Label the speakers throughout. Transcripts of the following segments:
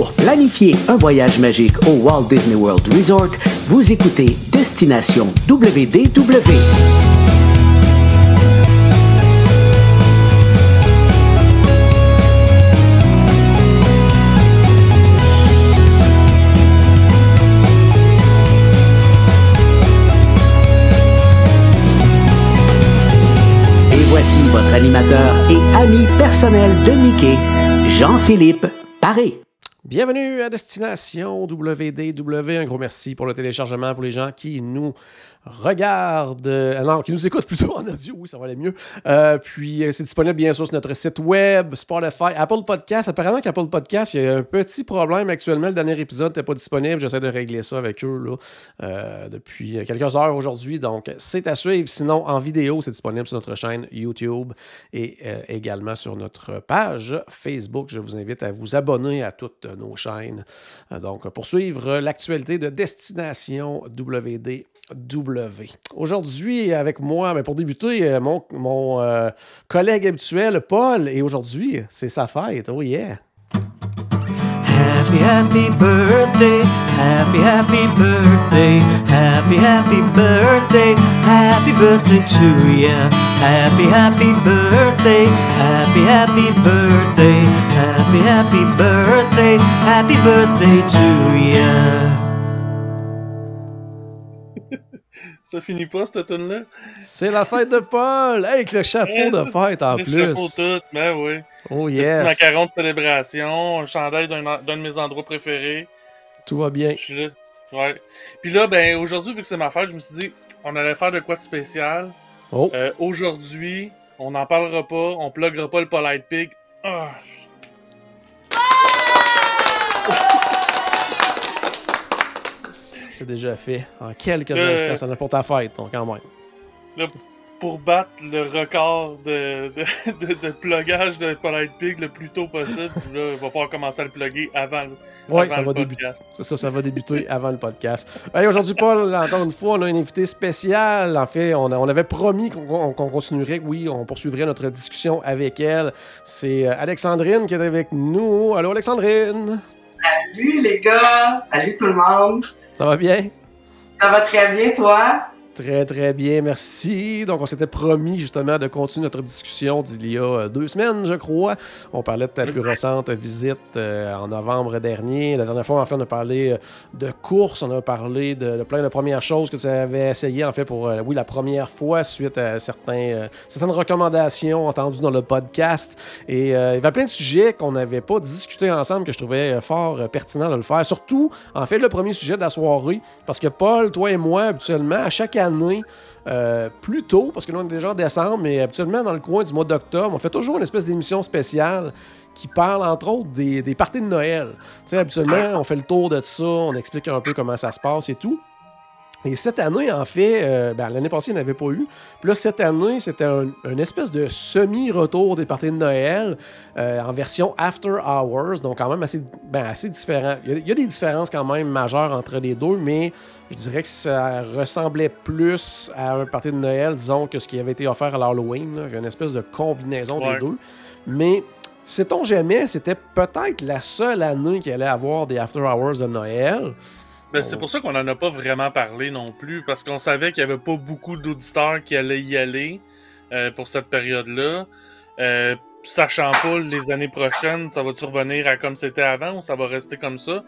Speaker 1: Pour planifier un voyage magique au Walt Disney World Resort, vous écoutez Destination WDW. Et voici votre animateur et ami personnel de Mickey, Jean-Philippe Paré.
Speaker 2: Bienvenue à Destination WDW. Un gros merci pour le téléchargement pour les gens qui nous regardent, euh, non, qui nous écoutent plutôt en audio, oui, ça va aller mieux. Euh, puis euh, c'est disponible bien sûr sur notre site web, Spotify, Apple Podcast. Apparemment qu'Apple Podcast, il y a un petit problème actuellement. Le dernier épisode n'était pas disponible. J'essaie de régler ça avec eux là, depuis quelques heures aujourd'hui. Donc c'est à suivre. Sinon, en vidéo, c'est disponible sur notre chaîne YouTube et également sur notre page Facebook. Je vous invite à vous abonner à toutes nos chaînes. Euh, donc, pour suivre l'actualité de Destination WDW. Aujourd'hui, avec moi, mais pour débuter, euh, mon, mon euh, collègue habituel, Paul, et aujourd'hui, c'est sa fête. Oh yeah!
Speaker 3: Happy, happy birthday, happy, happy birthday, happy, happy birthday, happy birthday to ya. Happy, happy birthday, happy, happy birthday, happy, happy birthday, happy birthday to ya.
Speaker 4: Ça finit pas, cette tune-là?
Speaker 2: C'est la fête de Paul! Hey, avec le chapeau de fête en
Speaker 4: Le
Speaker 2: plus!
Speaker 4: chapeau tout, ben oui.
Speaker 2: Oh
Speaker 4: Le petit
Speaker 2: yes!
Speaker 4: macaron de célébration, un chandail d'un de mes endroits préférés.
Speaker 2: Tout va bien.
Speaker 4: Je suis là. Ouais. Puis là, ben aujourd'hui, vu que c'est ma fête, je me suis dit, on allait faire de quoi de spécial.
Speaker 2: Oh!
Speaker 4: Euh, aujourd'hui, on n'en parlera pas, on pluggera pas le Polite Pig. Ah,
Speaker 2: C'est déjà fait. En quelques
Speaker 4: Euh.
Speaker 2: instants, ça n'a pour ta fête, donc quand même.
Speaker 4: là, pour battre le record de, de, de, de pluggage de Polite Pig le plus tôt possible, là, il va falloir commencer à le plugger avant, le-
Speaker 2: Oui,
Speaker 4: avant
Speaker 2: ça
Speaker 4: le
Speaker 2: va débuter. ça, ça va débuter avant le podcast. Hey, Aujourd'hui, Paul, encore une fois, on a un invité spécial. En fait, on, a- on avait promis qu'on qu'on continuerait, oui, on poursuivrait notre discussion avec elle. C'est euh, Alexandrine qui est avec nous. Allô, Alexandrine?
Speaker 5: Salut les gars, salut tout le monde.
Speaker 2: Ça va bien?
Speaker 5: Ça va très bien toi?
Speaker 2: Très, très bien, merci. Donc, on s'était promis justement de continuer notre discussion d'il y a euh, deux semaines, je crois. On parlait de ta plus récente visite euh, en novembre dernier. La dernière fois, en fait, on a parlé euh, de course, on a parlé de, de plein de premières choses que tu avais essayé, en fait, pour, euh, oui, la première fois, suite à certains, euh, certaines recommandations entendues dans le podcast. Et il y avait plein de sujets qu'on n'avait pas discuté ensemble que je trouvais fort pertinent de le faire. Surtout, en fait, le premier sujet de la soirée, parce que Paul, toi et moi, habituellement, à chaque année, euh, plus tôt, parce que là, on est déjà en décembre, mais habituellement, dans le coin du mois d'octobre, on fait toujours une espèce d'émission spéciale qui parle, entre autres, des, des parties de Noël. Tu sais, habituellement, on fait le tour de ça, on explique un peu comment ça se passe et tout. Et cette année, en fait, euh, ben, l'année passée, il n'y en avait pas eu. Puis là, cette année, c'était un, une espèce de semi-retour des parties de Noël euh, en version After Hours, donc quand même assez, ben, assez différent. Il y, a, il y a des différences quand même majeures entre les deux, mais je dirais que ça ressemblait plus à un party de Noël, disons, que ce qui avait été offert à l'Halloween. là. Il y a une espèce de combinaison
Speaker 4: Ouais.
Speaker 2: des deux. Mais sait-on jamais, c'était peut-être la seule année qu'il allait avoir des After Hours de Noël.
Speaker 4: Ben, c'est pour ça qu'on en a pas vraiment parlé non plus, parce qu'on savait qu'il y avait pas beaucoup d'auditeurs qui allaient y aller euh, pour cette période-là. Euh, sachant pas les années prochaines, ça va-tu revenir à comme c'était avant ou ça va rester comme ça?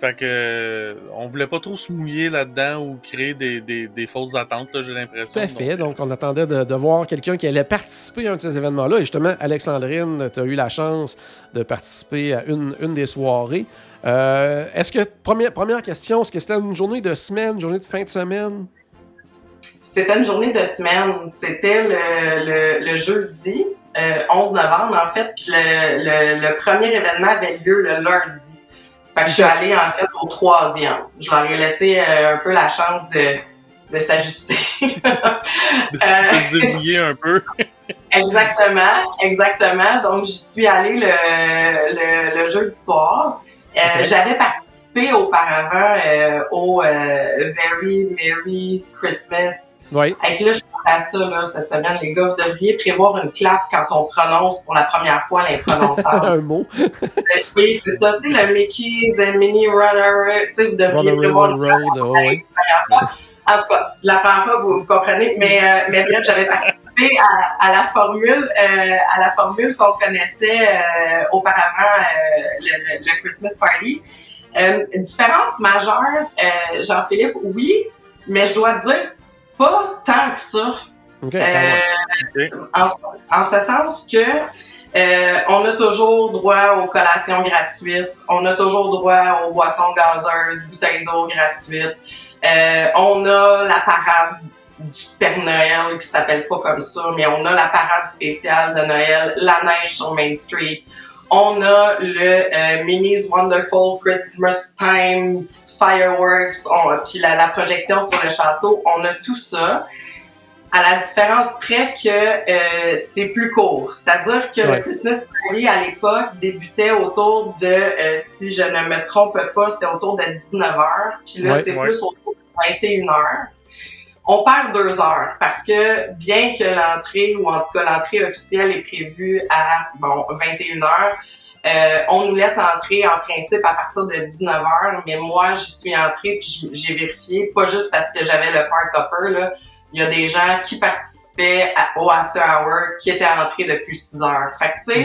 Speaker 4: Fait que euh, on voulait pas trop se mouiller là-dedans ou créer des, des, des fausses attentes, j'ai l'impression.
Speaker 2: Tout à fait.
Speaker 4: Donc,
Speaker 2: Donc, on attendait de, de voir quelqu'un qui allait participer à un de ces événements-là. Et justement, Alexandrine, tu as eu la chance de participer à une, une des soirées. Euh, est-ce que, première, première question, est-ce que c'était une journée de semaine, une journée de fin de semaine?
Speaker 5: C'était une journée de semaine. C'était le, le, le jeudi, euh, 11 novembre en fait, puis le, le, le premier événement avait lieu le lundi. Fait que je suis allée en fait au troisième. Je leur ai laissé euh, un peu la chance de, de s'ajuster.
Speaker 4: de
Speaker 5: Euh,
Speaker 4: se débrouiller un peu.
Speaker 5: Exactement, exactement. Donc, j'y suis allée le, le, le jeudi soir. Euh. J'avais participé auparavant euh, au euh, Very Merry Christmas.
Speaker 2: Oui.
Speaker 5: Avec là, je pense à ça là, cette semaine, les gars, vous devriez prévoir une clap quand on prononce pour la première fois l'imprononçable.
Speaker 2: Un mot.
Speaker 5: oui, c'est ça, tu sais, le Mickey's and Mini Runner, tu sais, vous devriez
Speaker 2: Runner
Speaker 5: prévoir une clap
Speaker 2: Road, oh, oui.
Speaker 5: En tout cas, la première fois, vous, vous comprenez, mais, euh, mais bref, j'avais participé à, à la formule, euh, à la formule qu'on connaissait euh, auparavant, euh, le, le- le Christmas Party. Différence majeure, Jean-Philippe, oui, mais je dois dire, pas tant que ça. En, en ce sens que euh, on a toujours droit aux collations gratuites, on a toujours droit aux boissons gazeuses, bouteilles d'eau gratuites. Euh, on a la parade du Père Noël qui s'appelle pas comme ça, mais on a la parade spéciale de Noël, la neige sur Main Street. On a le euh, Wonderful Christmas Time Fireworks, puis la, la projection sur le château. On a tout ça à la différence près que euh, c'est plus court. C'est-à-dire que
Speaker 2: Ouais.
Speaker 5: le Christmas Party à l'époque débutait autour de, euh, si je ne me trompe pas, c'était autour de 19h. Puis là,
Speaker 2: Ouais,
Speaker 5: c'est
Speaker 4: ouais.
Speaker 5: plus autour de 21h. On perd deux heures parce que bien que l'entrée, ou en tout cas l'entrée officielle est prévue à bon 21h, euh, on nous laisse entrer en principe à partir de 19h, mais moi j'y suis entrée puis j'ai vérifié, pas juste parce que j'avais le park hopper, là, il y a des gens qui participaient à- au after hour qui étaient entrés depuis 6 heures. Fait que tu sais,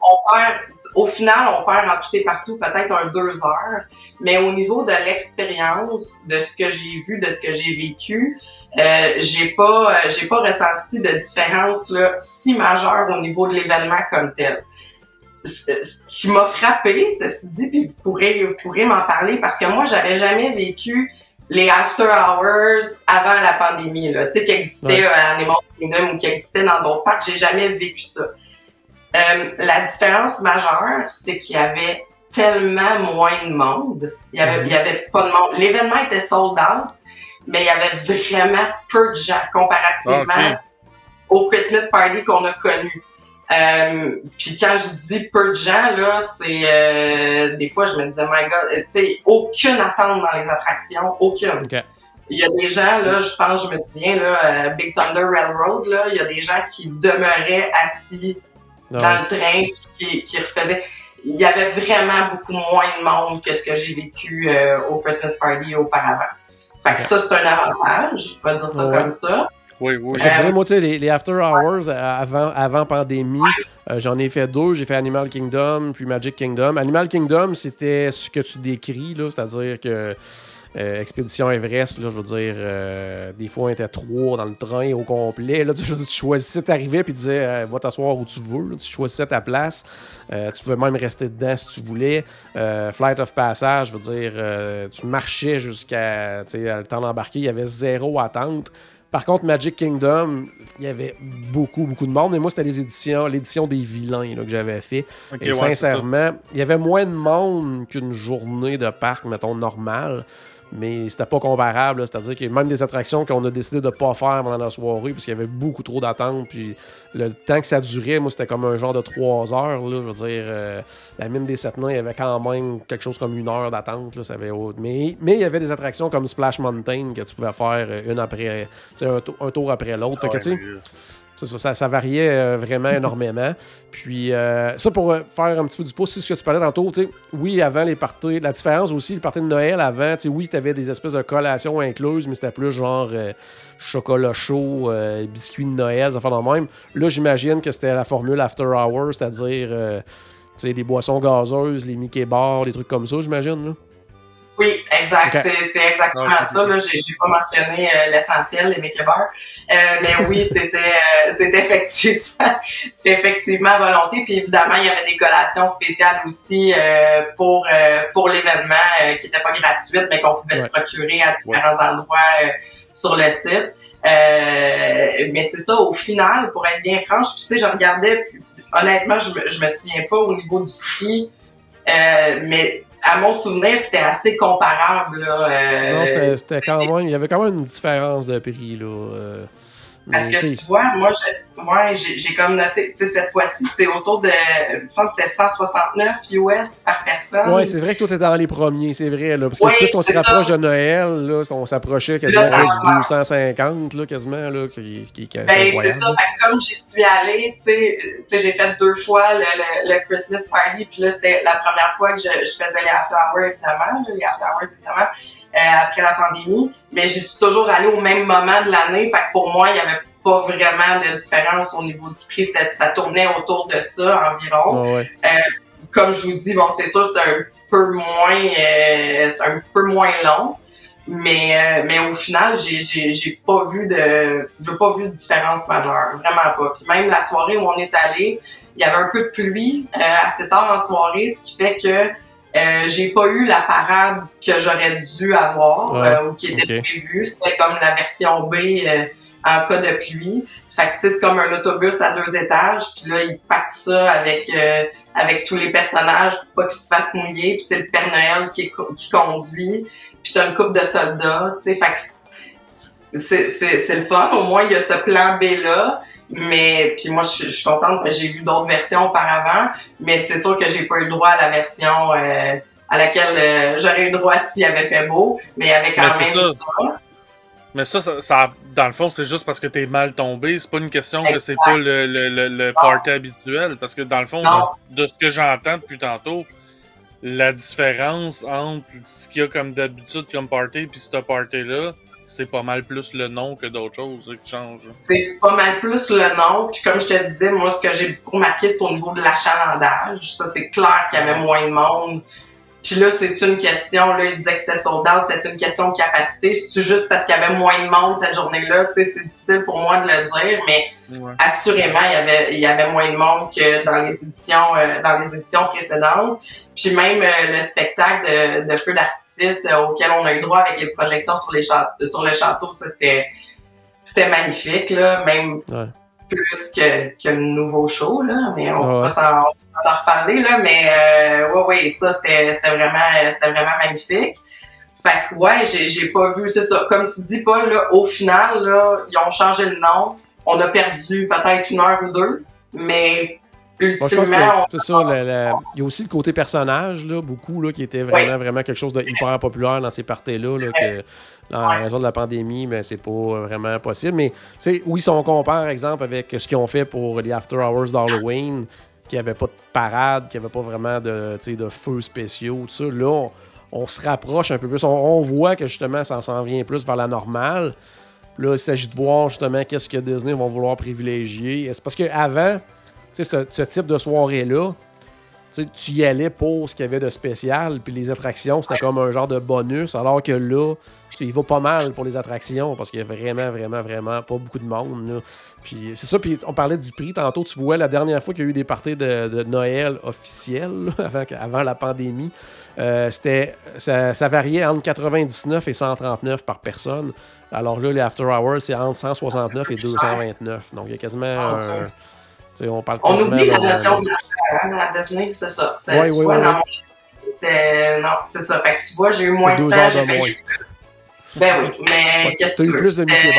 Speaker 5: on perd, au final, on perd en tout et partout peut-être un deux heures, mais au niveau de l'expérience, de ce que j'ai vu, de ce que j'ai vécu, euh, j'ai pas, euh, j'ai pas ressenti de différence là, si majeure au niveau de l'événement comme tel. Ce ce qui m'a frappé, ceci dit, puis vous pourrez, vous pourrez m'en parler parce que moi, j'avais jamais vécu les after hours avant la pandémie, là, tu sais, qui existaient
Speaker 2: Ouais.
Speaker 5: euh, à Animal Kingdom ou qui existaient dans d'autres parcs. J'ai jamais vécu ça. Euh, la différence majeure, c'est qu'il y avait tellement moins de monde. Il y avait,
Speaker 2: Mhm.
Speaker 5: il y avait pas de monde. L'événement était sold out, mais il y avait vraiment peu de gens comparativement
Speaker 4: Ah,
Speaker 5: au Christmas party qu'on a connu. Euh, puis quand je dis peu de gens, là, c'est euh, des fois je me disais, my God, euh, tu sais, aucune attente dans les attractions, aucune. Il y a des gens, là, je pense, je me souviens, là, euh, Big Thunder Railroad, là, il y a des gens qui demeuraient assis
Speaker 2: Ah
Speaker 5: dans le train qui, qui refaisaient. Il y avait vraiment beaucoup moins de monde que ce que j'ai vécu euh, au Christmas Party auparavant. Fait que ça, c'est un avantage, on va dire ça
Speaker 2: Ouais.
Speaker 5: comme ça.
Speaker 4: Oui, oui.
Speaker 2: Je te
Speaker 5: Euh,
Speaker 2: dirais, moi, tu sais, les, les After Hours euh, avant, avant pandémie, euh, j'en ai fait deux. J'ai fait Animal Kingdom, puis Magic Kingdom. Animal Kingdom, c'était ce que tu décris, là, c'est-à-dire que euh, Expédition Everest, là, je veux dire, euh, des fois, on était trois dans le train au complet. Là, tu, tu choisissais, t'arrivais, puis tu disais, euh, va t'asseoir où tu veux. là. tu choisissais ta place. Euh, tu pouvais même rester dedans si tu voulais. Euh, Flight of Passage, je veux dire, euh, tu marchais jusqu'à tu sais, le temps d'embarquer. Il y avait zéro attente. Par contre, Magic Kingdom, il y avait beaucoup, beaucoup de monde. Mais moi, c'était les éditions, l'édition des vilains là, que j'avais fait. Et
Speaker 4: ouais,
Speaker 2: sincèrement, il y avait moins de monde qu'une journée de parc, mettons, normale. Mais c'était pas comparable. C'est-à-dire qu'il y a même des attractions qu'on a décidé de pas faire pendant la soirée parce qu'il y avait beaucoup trop d'attentes. Puis le temps que ça durait, moi, c'était comme un genre de trois heures. Là, je veux dire, euh, la mine des sept nains, il y avait quand même quelque chose comme une heure d'attente. là, ça avait autre- mais, mais il y avait des attractions comme Splash Mountain que tu pouvais faire euh, une après, un, un tour après l'autre. Ça, ça, ça variait euh, vraiment énormément. Puis, euh, ça pour euh, faire un petit peu du pouce, c'est ce que tu parlais tantôt. tu sais, Oui, avant les parties, la différence aussi, les parties de Noël avant, tu sais, oui, tu avais des espèces de collations incluses, mais c'était plus genre euh, chocolat chaud, biscuits de Noël, ça fait de même. Là, j'imagine que c'était la formule After Hours, c'est-à-dire euh, tu sais, des boissons gazeuses, les Mickey Bars, des trucs comme ça, j'imagine.
Speaker 5: Oui, exact. C'est, exactement
Speaker 4: Ah, ok,
Speaker 5: ça. Là, j'ai, pas mentionné euh, l'essentiel, les Bars. Euh, mais oui, c'était, euh, c'était effectivement, c'était effectivement à volonté. Puis évidemment, il y avait des collations spéciales aussi euh, pour pour l'événement qui n'étaient pas gratuites, mais qu'on pouvait
Speaker 2: Ouais.
Speaker 5: se procurer à différents endroits sur le site. Mais c'est ça, au final, pour être bien franche, tu sais, je regardais, puis, honnêtement, je me, je me souviens pas au niveau du prix, mais à mon souvenir, c'était assez comparable. Là, euh,
Speaker 2: non, c'était-
Speaker 5: sais,
Speaker 2: quand même. Il y avait quand même une différence de prix. Là, euh,
Speaker 5: Parce que
Speaker 2: tu
Speaker 5: vois, moi, Ouais, j'ai comme noté, tu sais, cette fois-ci, c'est autour de, il me semble que c'est 169 US par personne.
Speaker 2: Ouais, c'est vrai que toi, t'es dans les premiers, c'est vrai. Là, parce que
Speaker 5: Oui,
Speaker 2: plus on se rapproche
Speaker 5: ça.
Speaker 2: de Noël, là, on s'approchait quasiment
Speaker 5: avance.
Speaker 2: 250, là, quasiment, là, qui, qui, qui
Speaker 5: Ben, c'est ça. Fait que comme j'y suis allée, tu sais, j'ai fait deux fois le, le, le Christmas party, puis là, c'était la première fois que je, je faisais les after hours, évidemment, là, les after hours, évidemment, après la pandémie. Mais j'y suis toujours allée au même moment de l'année. Fait que pour moi, il y avait pas vraiment de différence au niveau du prix. Ça tournait autour de ça environ.
Speaker 2: Ouais.
Speaker 5: comme je vous dis, bon, c'est sûr, c'est un petit peu moins, euh, c'est un petit peu moins long. Mais, euh, mais au final, j'ai, j'ai, j'ai pas vu de, j'ai pas vu de différence majeure. Vraiment pas. Puis même la soirée où on est allé, il y avait un peu de pluie, euh, assez tard en soirée, ce qui fait que, euh, j'ai pas eu la parade que j'aurais dû avoir,
Speaker 2: Ouais,
Speaker 5: euh, ou qui était prévue. C'était comme la version B, euh, en cas de pluie. Fait que, c'est comme un autobus à deux étages, puis là, ils pactent ça avec, euh, avec tous les personnages pour pas qu'ils se fassent mouiller, puis c'est le Père Noël qui, qui conduit, puis t'as une coupe de soldats, tu sais, fait que c'est- c'est c'est le fun, au moins il y a ce plan B-là, mais puis moi je, je suis contente, j'ai vu d'autres versions auparavant, mais c'est sûr que j'ai pas eu le droit à la version euh, à laquelle euh, j'aurais eu le droit s'il avait fait beau, mais avait quand
Speaker 4: Mais
Speaker 5: même
Speaker 4: ça.
Speaker 5: ça.
Speaker 4: Mais ça, ça, ça- dans le fond, c'est juste parce que t'es mal tombé. C'est pas une question que c'est pas le, le, le, le party habituel. Parce que dans le fond,
Speaker 5: Non.
Speaker 4: de ce que j'entends depuis tantôt, la différence entre ce qu'il y a comme d'habitude comme party puis ce party-là, c'est pas mal plus le nom que d'autres choses qui changent.
Speaker 5: c'est pas mal plus le nom. Puis comme je te disais, moi, ce que j'ai beaucoup remarqué, c'est au niveau de l'achalandage. Ça, c'est clair qu'il y avait moins de monde. Puis là, c'est une question, là, il disait que c'était sold out, c'est une question de capacité. C'est juste parce qu'il y avait moins de monde cette journée-là, tu sais, c'est difficile pour moi de le dire, mais
Speaker 4: Ouais.
Speaker 5: assurément, il y avait, il y avait moins de monde que dans les éditions, euh, dans les éditions précédentes. Puis même euh, le spectacle de, de feu d'artifice euh, auquel on a eu droit avec les projections sur les sur le château, ça c'était, c'était magnifique là, même
Speaker 2: Ouais.
Speaker 5: plus que, que le nouveau show là. Mais on
Speaker 2: Ouais.
Speaker 5: va s'en, on va s'en reparler là. Mais euh, ouais, ouais, ça c'était, vraiment, vraiment magnifique. Fait que ouais, j'ai, pas vu, c'est ça. Comme tu dis, Paul, là, au final, là, ils ont changé le nom. On a perdu peut-être une heure ou deux, mais ultimement,
Speaker 2: ça. Il y a aussi le côté personnage, là, beaucoup, là, qui était vraiment, vraiment quelque chose de hyper populaire dans ces parties-là, là, que en raison de la pandémie, mais c'est pas vraiment possible. Mais, tu sais, oui, si on compare, par exemple, avec ce qu'ils ont fait pour les After Hours d'Halloween, qui avait pas de parade, qui avait pas vraiment de, de feux spéciaux, tout ça, là, on, se rapproche un peu plus. On, voit que, justement, ça s'en vient plus vers la normale. Là, il s'agit de voir justement qu'est-ce que Disney vont vouloir privilégier. C'est parce qu'avant, ce, ce type de soirée-là, tu y allais pour ce qu'il y avait de spécial, puis les attractions, c'était comme un genre de bonus, alors que là, tu sais, il va pas mal pour les attractions, parce qu'il y a vraiment, vraiment, vraiment pas beaucoup de monde. là. Puis c'est ça, puis on parlait du prix tantôt, tu vois, la dernière fois qu'il y a eu des parties de, de Noël officielles, là, avant, la pandémie, euh, c'était ça, ça variait entre 99 et 139 par personne. Alors là, les After Hours, c'est entre 169 et 229. Donc il y a quasiment
Speaker 5: Ah,
Speaker 2: un... on parle
Speaker 5: on oublie la notion de l'argent à Disney, c'est ça. Vois, mon c'est, non, c'est ça. Fait que tu vois, j'ai eu moins de
Speaker 2: deux
Speaker 5: temps, j'ai payé
Speaker 2: moins.
Speaker 5: Ben oui, mais
Speaker 2: Ouais,
Speaker 5: qu'est-ce que
Speaker 2: eu
Speaker 5: tu veux?
Speaker 2: plus de Mickey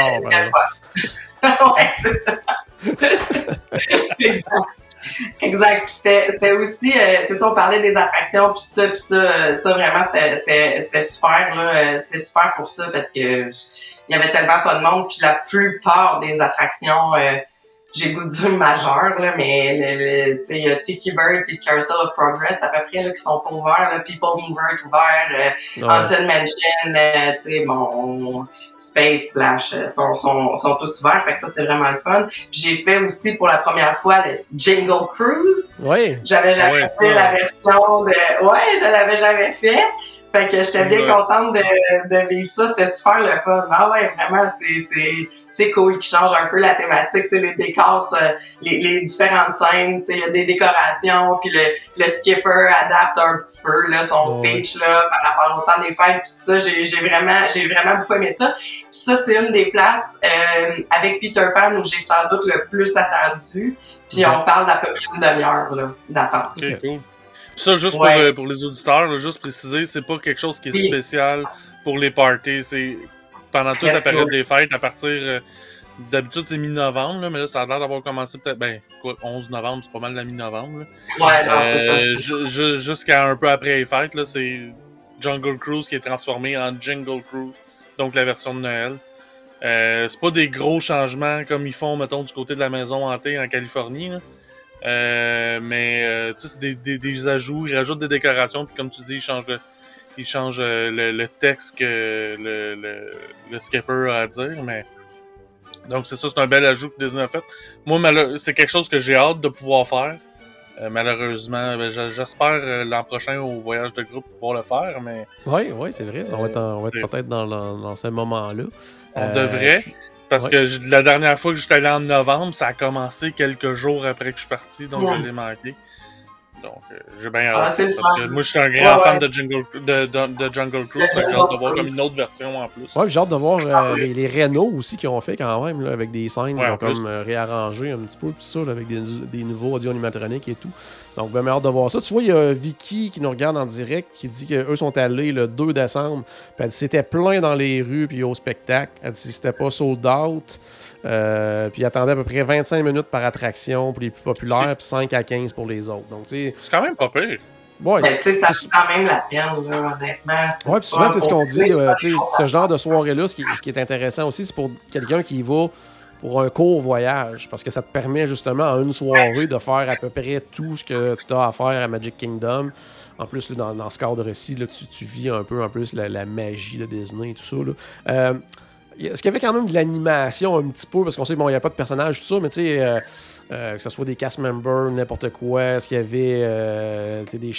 Speaker 5: Exact. Exact. C'était, aussi, euh, c'est ça, on parlait des attractions, puis ça, puis ça, euh, ça vraiment, c'était super, là. euh, C'était super pour ça parce que il y avait tellement pas de monde, puis la plupart des attractions, euh, j'ai le goût de dire majeures, là, mais le, le- tu sais, il y a Tiki Bird puis Carousel of Progress à peu près, là, qui sont pas ouverts, là. People Mover est ouvert, euh,
Speaker 2: Ouais.
Speaker 5: Haunted Mansion, euh, tu sais, bon, Space Splash, euh, sont, sont, sont tous ouverts, fait que ça, c'est vraiment le fun. Puis j'ai fait aussi pour la première fois le Jingle Cruise.
Speaker 2: Oui,
Speaker 5: J'avais jamais
Speaker 4: Ouais,
Speaker 5: fait
Speaker 4: ouais.
Speaker 5: la version de... Ouais, je l'avais jamais fait. Fait que j'étais bien
Speaker 4: Ouais.
Speaker 5: contente de, de vivre ça. C'était super le fun. Ah ouais, vraiment, c'est, c'est, c'est cool qui change un peu la thématique. Tu sais, les décors, les, les différentes scènes, tu sais, il y a des décorations, puis le, le skipper adapte un petit peu là, son
Speaker 2: Ouais.
Speaker 5: speech là, par rapport au temps des fêtes. Puis ça, j'ai, j'ai vraiment, j'ai vraiment beaucoup aimé ça. Puis ça, c'est une des places euh, avec Peter Pan où j'ai sans doute le plus attendu. Puis on parle d'à peu près une demi-heure là, d'attente.
Speaker 4: Ok,
Speaker 2: Ok.
Speaker 4: cool. Ça, juste
Speaker 5: Ouais.
Speaker 4: pour, euh, pour les auditeurs, là, juste préciser, c'est pas quelque chose qui est spécial pour les parties. C'est pendant toute la période des fêtes, à partir euh, D'habitude, c'est mi-novembre, mais là, ça a l'air d'avoir commencé peut-être. Ben, quoi, 11 novembre, c'est pas mal la mi-novembre.
Speaker 5: Ouais, non, c'est ça.
Speaker 4: Euh, Jusqu'à un peu après les fêtes, là, c'est Jungle Cruise qui est transformé en Jingle Cruise, donc la version de Noël. Euh, c'est pas des gros changements comme ils font, mettons, du côté de la maison hantée en Californie. là. Euh, mais euh, tu sais, c'est des, des, des ajouts, ils rajoutent des décorations, puis comme tu dis, ils changent le, ils changent euh, le, le texte que le, le, le skipper a à dire, mais donc c'est ça, c'est un bel ajout que Disney a fait. Moi, c'est quelque chose que j'ai hâte de pouvoir faire. Euh, malheureusement, ben, j'espère l'an prochain au voyage de groupe pouvoir le faire, mais
Speaker 2: Oui, oui, c'est vrai. ça, on va être, peut-être dans, dans, dans ce moment-là.
Speaker 4: on devrait.
Speaker 2: puis-
Speaker 4: Parce
Speaker 2: ouais.
Speaker 4: que j- la dernière fois que j'étais allé en novembre, ça a commencé quelques jours après que je suis parti, donc
Speaker 5: Ouais.
Speaker 4: je l'ai manqué. Donc, euh, j'ai bien
Speaker 5: Ah,
Speaker 4: hâte. moi, je suis un grand
Speaker 5: Ouais,
Speaker 4: fan
Speaker 5: ouais.
Speaker 4: de, Jungle, de, de, de Jungle Cruise, j'ai hâte de voir comme une autre version en plus.
Speaker 2: Ouais, puis j'ai hâte de voir euh,
Speaker 5: Ah oui.
Speaker 2: les, les Renault aussi qui ont fait quand même, là, avec des scènes
Speaker 4: Ouais,
Speaker 2: qui ont
Speaker 4: plus.
Speaker 2: comme euh, réarrangé un petit peu, tout ça, là, avec des, des nouveaux audio animatroniques et tout. Donc, ben, hâte de voir ça. Tu vois, il y a Vicky qui nous regarde en direct qui dit qu'eux sont allés le 2 décembre. Puis elle dit c'était plein dans les rues puis au spectacle. Elle dit que c'était pas sold out. Euh, puis ils attendaient à peu près 25 minutes par attraction pour les plus populaires, puis 5 à 15 pour les autres. Donc,
Speaker 4: C'est quand même pas pire.
Speaker 2: ouais,
Speaker 5: Ben, tu sais, ça vaut quand même la peine, là, honnêtement.
Speaker 2: Puis souvent, c'est ce qu'on dit, ce genre de soirée-là, ce qui, ce qui est intéressant aussi, c'est pour quelqu'un qui y va pour un court voyage, parce que ça te permet justement en une soirée de faire à peu près tout ce que tu as à faire à Magic Kingdom. En plus, là, dans, dans ce cadre-ci, tu, tu vis un peu en plus la, la magie de Disney et tout ça. là. Euh, Est-ce qu'il y avait quand même de l'animation un petit peu? Parce qu'on sait, bon, il n'y a pas de personnage, tout ça, mais tu sais, euh, euh, que ce soit des cast members, n'importe quoi, est-ce qu'il y avait euh, des,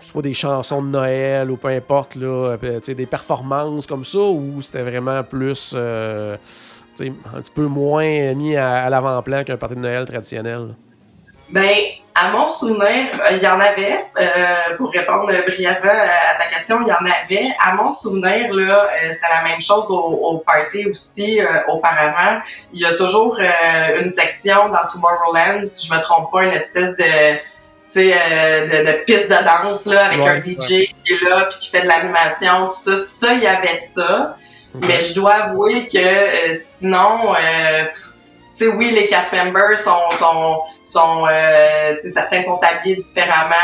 Speaker 2: soit des chansons de Noël ou peu importe, là, des performances comme ça, ou c'était vraiment plus, un petit peu moins mis à, à l'avant-plan qu'un party de Noël traditionnel?
Speaker 5: Ben, à mon souvenir, euh, il y en avait. euh, pour répondre brièvement euh, à ta question, il y en avait. À mon souvenir, là, euh, c'était la même chose au, au party aussi euh, auparavant. Il y a toujours euh, une section dans Tomorrowland, si je me trompe pas, une espèce de tu sais, euh, de, de piste de danse là, avec
Speaker 2: Ouais,
Speaker 5: un DJ qui est là puis qui fait de l'animation, tout ça. Ça, il y avait ça. Mais je dois avouer que euh, sinon, euh, sais, oui, les cast members sont, sont, sont, euh, tu sais, certains sont habillés différemment,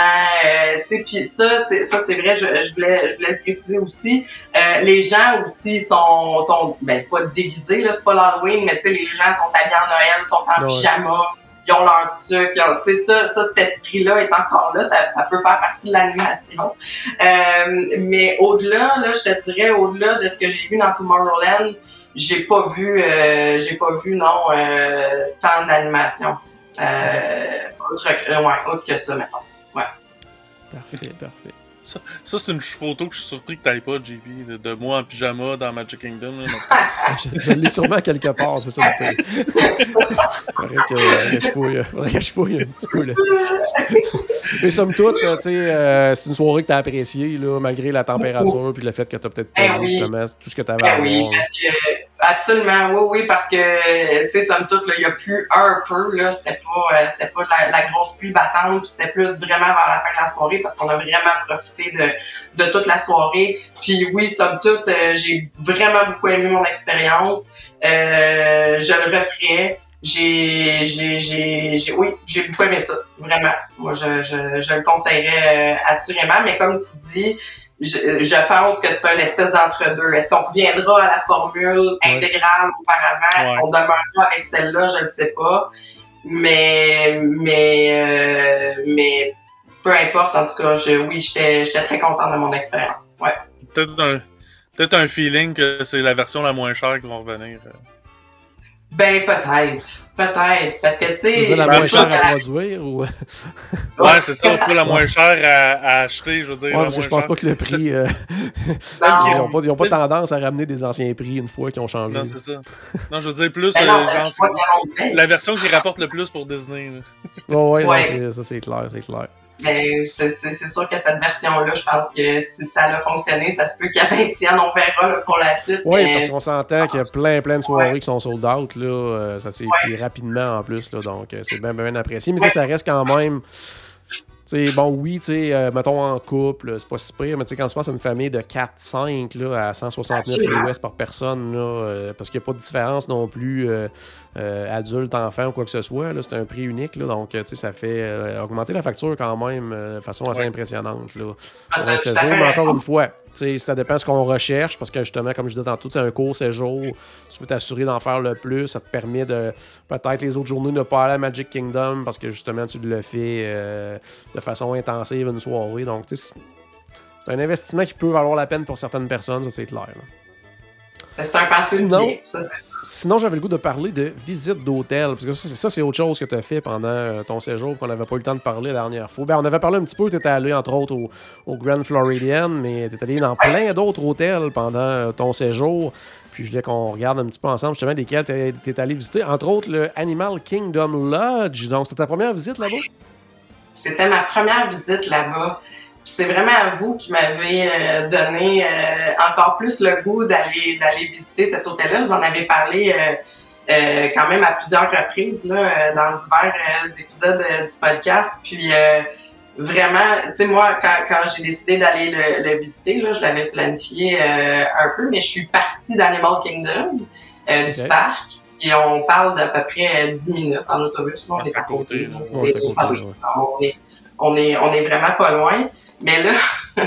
Speaker 5: euh, tu sais, puis ça, c'est, ça c'est vrai, je, je voulais, je voulais le préciser aussi. Euh, les gens aussi sont, sont, ben pas déguisés là, c'est pas l'Halloween, mais tu sais, les gens sont habillés en Noël, sont en
Speaker 2: Ouais.
Speaker 5: pyjama. Ils ont leur truc, ils ont- tu sais, ça, ça, cet esprit-là est encore là, ça, ça peut faire partie de l'animation. Euh, mais au-delà, là, je te dirais, au-delà de ce que j'ai vu dans Tomorrowland, j'ai pas vu, euh, j'ai pas vu, non, euh, tant d'animation. Euh, autre, ouais, autre que ça, mettons.
Speaker 2: Parfait, parfait.
Speaker 4: Ça, c'est une photo que je suis surpris que t'ailles pas, JP, de, de moi en pyjama dans Magic Kingdom. là, dans-
Speaker 2: je je l'ai sûrement quelque part, c'est ça. le pire. faudrait que, euh, que je fouille, euh, faudrait que je fouille un petit peu là-dessus. Mais somme toute, euh, tu sais, euh, c'est une soirée que tu as appréciée, là, malgré la température puis le fait que tu peut-être pas
Speaker 5: Eh oui.
Speaker 2: justement tout ce que tu avais à
Speaker 5: Ben oui,
Speaker 2: voir.
Speaker 5: parce que absolument, oui, oui, parce que tu sais, somme toute, là, il y a plus un peu, là, c'était pas, euh, c'était pas de la, la grosse pluie battante, puis c'était plus vraiment vers la fin de la soirée parce qu'on a vraiment profité de, de toute la soirée. Puis oui, somme toute, euh, j'ai vraiment beaucoup aimé mon expérience. Euh, je le referais. J'ai, j'ai, j'ai, j'ai, oui, j'ai beaucoup aimé ça, vraiment. Moi, je, je, je le conseillerais euh, assurément, mais comme tu dis, je, je pense que c'est un espèce d'entre-deux. Est-ce qu'on reviendra à la formule intégrale auparavant? Est-ce
Speaker 4: Ouais.
Speaker 5: qu'on demeurera avec celle-là? Je ne sais pas. Mais, mais, euh, mais peu importe. En tout cas, je, oui, j'étais, j'étais très contente de mon expérience. Ouais.
Speaker 4: Peut-être un, peut-être un feeling que c'est la version la moins chère qui va revenir. euh.
Speaker 5: Ben, peut-être. Peut-être. Parce que, tu sais,
Speaker 2: la moins chère à produire ou?
Speaker 4: Ouais, c'est ça, la moins chère à, à acheter, je veux dire.
Speaker 2: Ouais, parce que je pense pas que le prix. euh, ils n'ont pas, ils ont pas tendance à ramener des anciens prix une fois qu'ils ont changé.
Speaker 4: Non, c'est ça. Non, je veux dire plus.
Speaker 5: Ben
Speaker 4: euh,
Speaker 5: non,
Speaker 4: genre, la version qui rapporte le plus pour Disney. là.
Speaker 2: Ouais, ouais, non, ça c'est clair, c'est clair.
Speaker 5: C'est sûr que cette version-là, je pense que si ça a fonctionné, ça se peut qu'il y ait 20 ans, on verra là, pour la suite.
Speaker 2: Oui,
Speaker 5: mais-
Speaker 2: parce qu'on s'entend qu'il y a plein, plein de soirées
Speaker 5: Ouais.
Speaker 2: qui sont sold out. Là, euh, ça s'est
Speaker 5: Ouais.
Speaker 2: pris rapidement en plus. Là, donc, euh, c'est bien, bien apprécié. Mais
Speaker 5: Ouais.
Speaker 2: ça, ça reste quand même. Tu sais, bon, oui, tu sais, euh, mettons en couple, c'est pas si pire, mais tu sais, quand tu penses à une famille de 4-5 là, à 169
Speaker 5: Absolument.
Speaker 2: US par personne, là, euh, parce qu'il n'y a pas de différence non plus euh, euh, adulte, enfant ou quoi que ce soit, c'est un prix unique, là, donc tu sais, ça fait augmenter la facture quand même de façon assez impressionnante. Là. Mais encore une fois, ça dépend de ce qu'on recherche, parce que justement, comme je disais tantôt, c'est un court séjour, tu veux t'assurer d'en faire le plus, ça te permet de peut-être les autres journées ne pas aller à Magic Kingdom, parce que justement, tu le fais euh, de façon intensive une soirée, donc c'est- un investissement qui peut valoir la peine pour certaines personnes, ça c'est clair.
Speaker 5: C'est un passé
Speaker 2: Sinon-
Speaker 5: ça.
Speaker 2: Sinon, j'avais le goût de parler de visite d'hôtel. Parce que ça, c'est- autre chose que tu as fait pendant euh, ton séjour qu'on n'avait pas eu le temps de parler la dernière fois. Ben, on avait parlé un petit peu, tu étais allé entre autres au, au Grand Floridian, mais tu allé dans plein d'autres hôtels pendant euh, ton séjour. Puis je voulais qu'on regarde un petit peu ensemble justement lesquels tu es allé visiter. Entre autres, le Animal Kingdom Lodge. Donc, c'était ta première visite là-bas?
Speaker 5: C'était ma première visite là-bas. C'est vraiment à vous qui m'avez euh, donné euh, encore plus le goût d'aller d'aller visiter cet hôtel-là. Vous en avez parlé euh, quand même à plusieurs reprises là, dans divers épisodes du podcast. Puis vraiment, tu sais, moi, quand, quand j'ai décidé d'aller le, le visiter, là, je l'avais planifié euh, un peu, mais je suis partie d'Animal Kingdom, euh, du parc. Et on parle d'à peu près euh, 10 minutes en autobus. Là, on est
Speaker 4: à
Speaker 5: côté. là.
Speaker 2: Ouais,
Speaker 5: ah oui,
Speaker 2: ouais.
Speaker 5: on est, on est, on est vraiment pas loin. Mais là,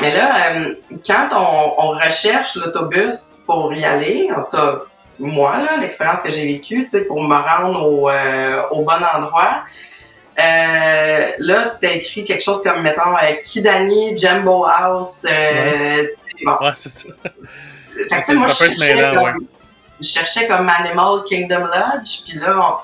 Speaker 5: mais là, euh, quand on, on recherche l'autobus pour y aller, en tout cas, moi, là, l'expérience que j'ai vécue, pour me rendre au, euh, au bon endroit, euh, là, c'était écrit quelque chose comme, mettons, Kidani, Jumbo House, sais, bon.
Speaker 4: Ouais, c'est ça.
Speaker 5: Fait que, tu sais,
Speaker 4: Ça
Speaker 5: moi, je cherchais,
Speaker 4: mêlant,
Speaker 5: comme, je cherchais comme Animal Kingdom Lodge, puis là, on-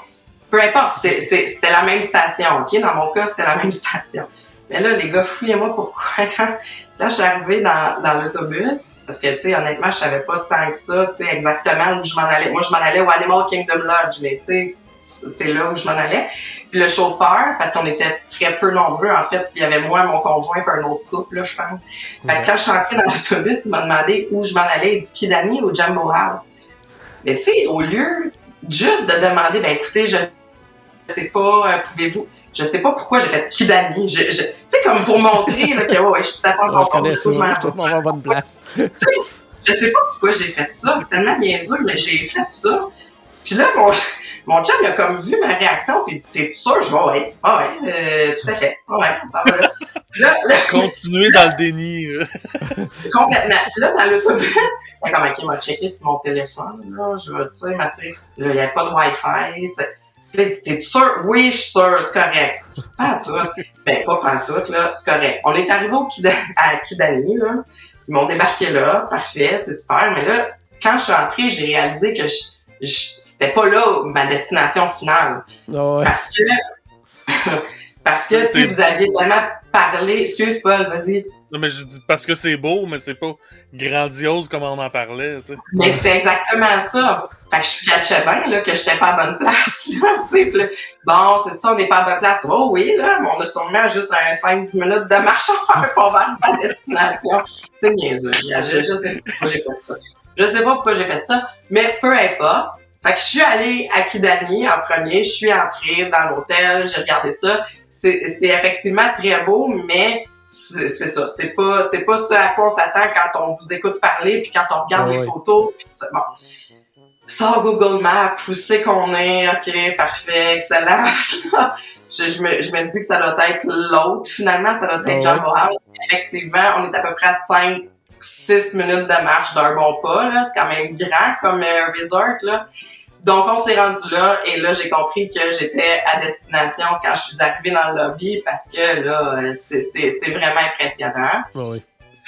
Speaker 5: peu importe, c'était la même station, OK? Dans mon cas, c'était la même station. Mais là, les gars, fouillez-moi pourquoi. Quand, je suis arrivée dans, dans l'autobus, parce que, tu sais, honnêtement, je savais pas tant que ça, tu sais, exactement où je m'en allais. Moi, je m'en allais au Animal Kingdom Lodge, mais tu sais, c'est là où je m'en allais. Puis le chauffeur, parce qu'on était très peu nombreux, en fait, il y avait moi, mon conjoint, puis un autre couple, là, je pense. Fait que quand je suis entrée dans l'autobus, il m'a demandé où je m'en allais. Il dit Kidani ou Jumbo House. Mais tu sais, au lieu juste de demander, ben écoutez, je sais pas, euh, pouvez-vous. Je sais pas pourquoi j'ai fait Kidani. Je, je, tu sais, comme pour montrer là, que ouais, ouais, je suis tout à fait en de
Speaker 2: ça,
Speaker 5: je
Speaker 2: bonne place.
Speaker 5: Je sais pas pourquoi j'ai fait ça. C'est tellement niaiseux, mais j'ai fait ça. Puis là, mon, mon chum, il a comme vu ma réaction, puis il dit T'es sûr? Je vais, ouais. Ah ouais, euh, tout à fait. Ah ouais, ça va là. là, là
Speaker 4: Continuer dans le déni.
Speaker 5: complètement. Puis là, dans l'autobus, ben, comme, ok, m'a checké sur mon téléphone, là, je vais, tu sais, m'assurer. Là, il n'y avait pas de Wi-Fi. Là, dit, t'es sûr? Oui, je suis sûr, c'est correct. Pas tout. Ben, pas en tout, là, c'est correct. On est arrivé au Kida- à Kidani, là. Ils m'ont débarqué là, parfait, c'est super. Mais là, quand je suis entrée, j'ai réalisé que je, je- c'était pas là ma destination finale.
Speaker 2: Ah ouais.
Speaker 5: Parce que, parce que,
Speaker 4: C'est-
Speaker 5: vous aviez tellement parlé. Excuse, Paul, vas-y.
Speaker 4: Non, mais je dis parce que c'est beau, mais c'est pas grandiose comme on en parlait.
Speaker 5: Mais c'est exactement ça. Fait que je catchais bien là, que j'étais pas à bonne place. Là, là, bon, c'est ça, on n'est pas à bonne place. Oh oui, là, mais on a sûrement juste un 5-10 minutes de marche à faire pour vers ma destination. C'est niaiseux. Je, je sais pas pourquoi j'ai fait ça. Je sais pas pourquoi j'ai fait ça, mais peu importe. Fait que je suis allée à Kidani en premier, je suis entrée dans l'hôtel, j'ai regardé ça. C'est effectivement très beau, mais c'est ça. C'est pas, c'est pas ce à quoi on s'attend quand on vous écoute parler, puis quand on regarde les photos. Puis. Bon. Sors Google Maps, où c'est qu'on est, ok, parfait, excellent. je, je, me, je me dis que ça doit être l'autre. Finalement, ça doit être Jumbo House. Effectivement, on est à peu près à 5, 6 minutes de marche d'un bon pas. là. C'est quand même grand comme euh, resort. Là. Donc, on s'est rendu là et là, j'ai compris que j'étais à destination quand je suis arrivée dans le lobby parce que là, euh, c'est- vraiment impressionnant
Speaker 2: ouais.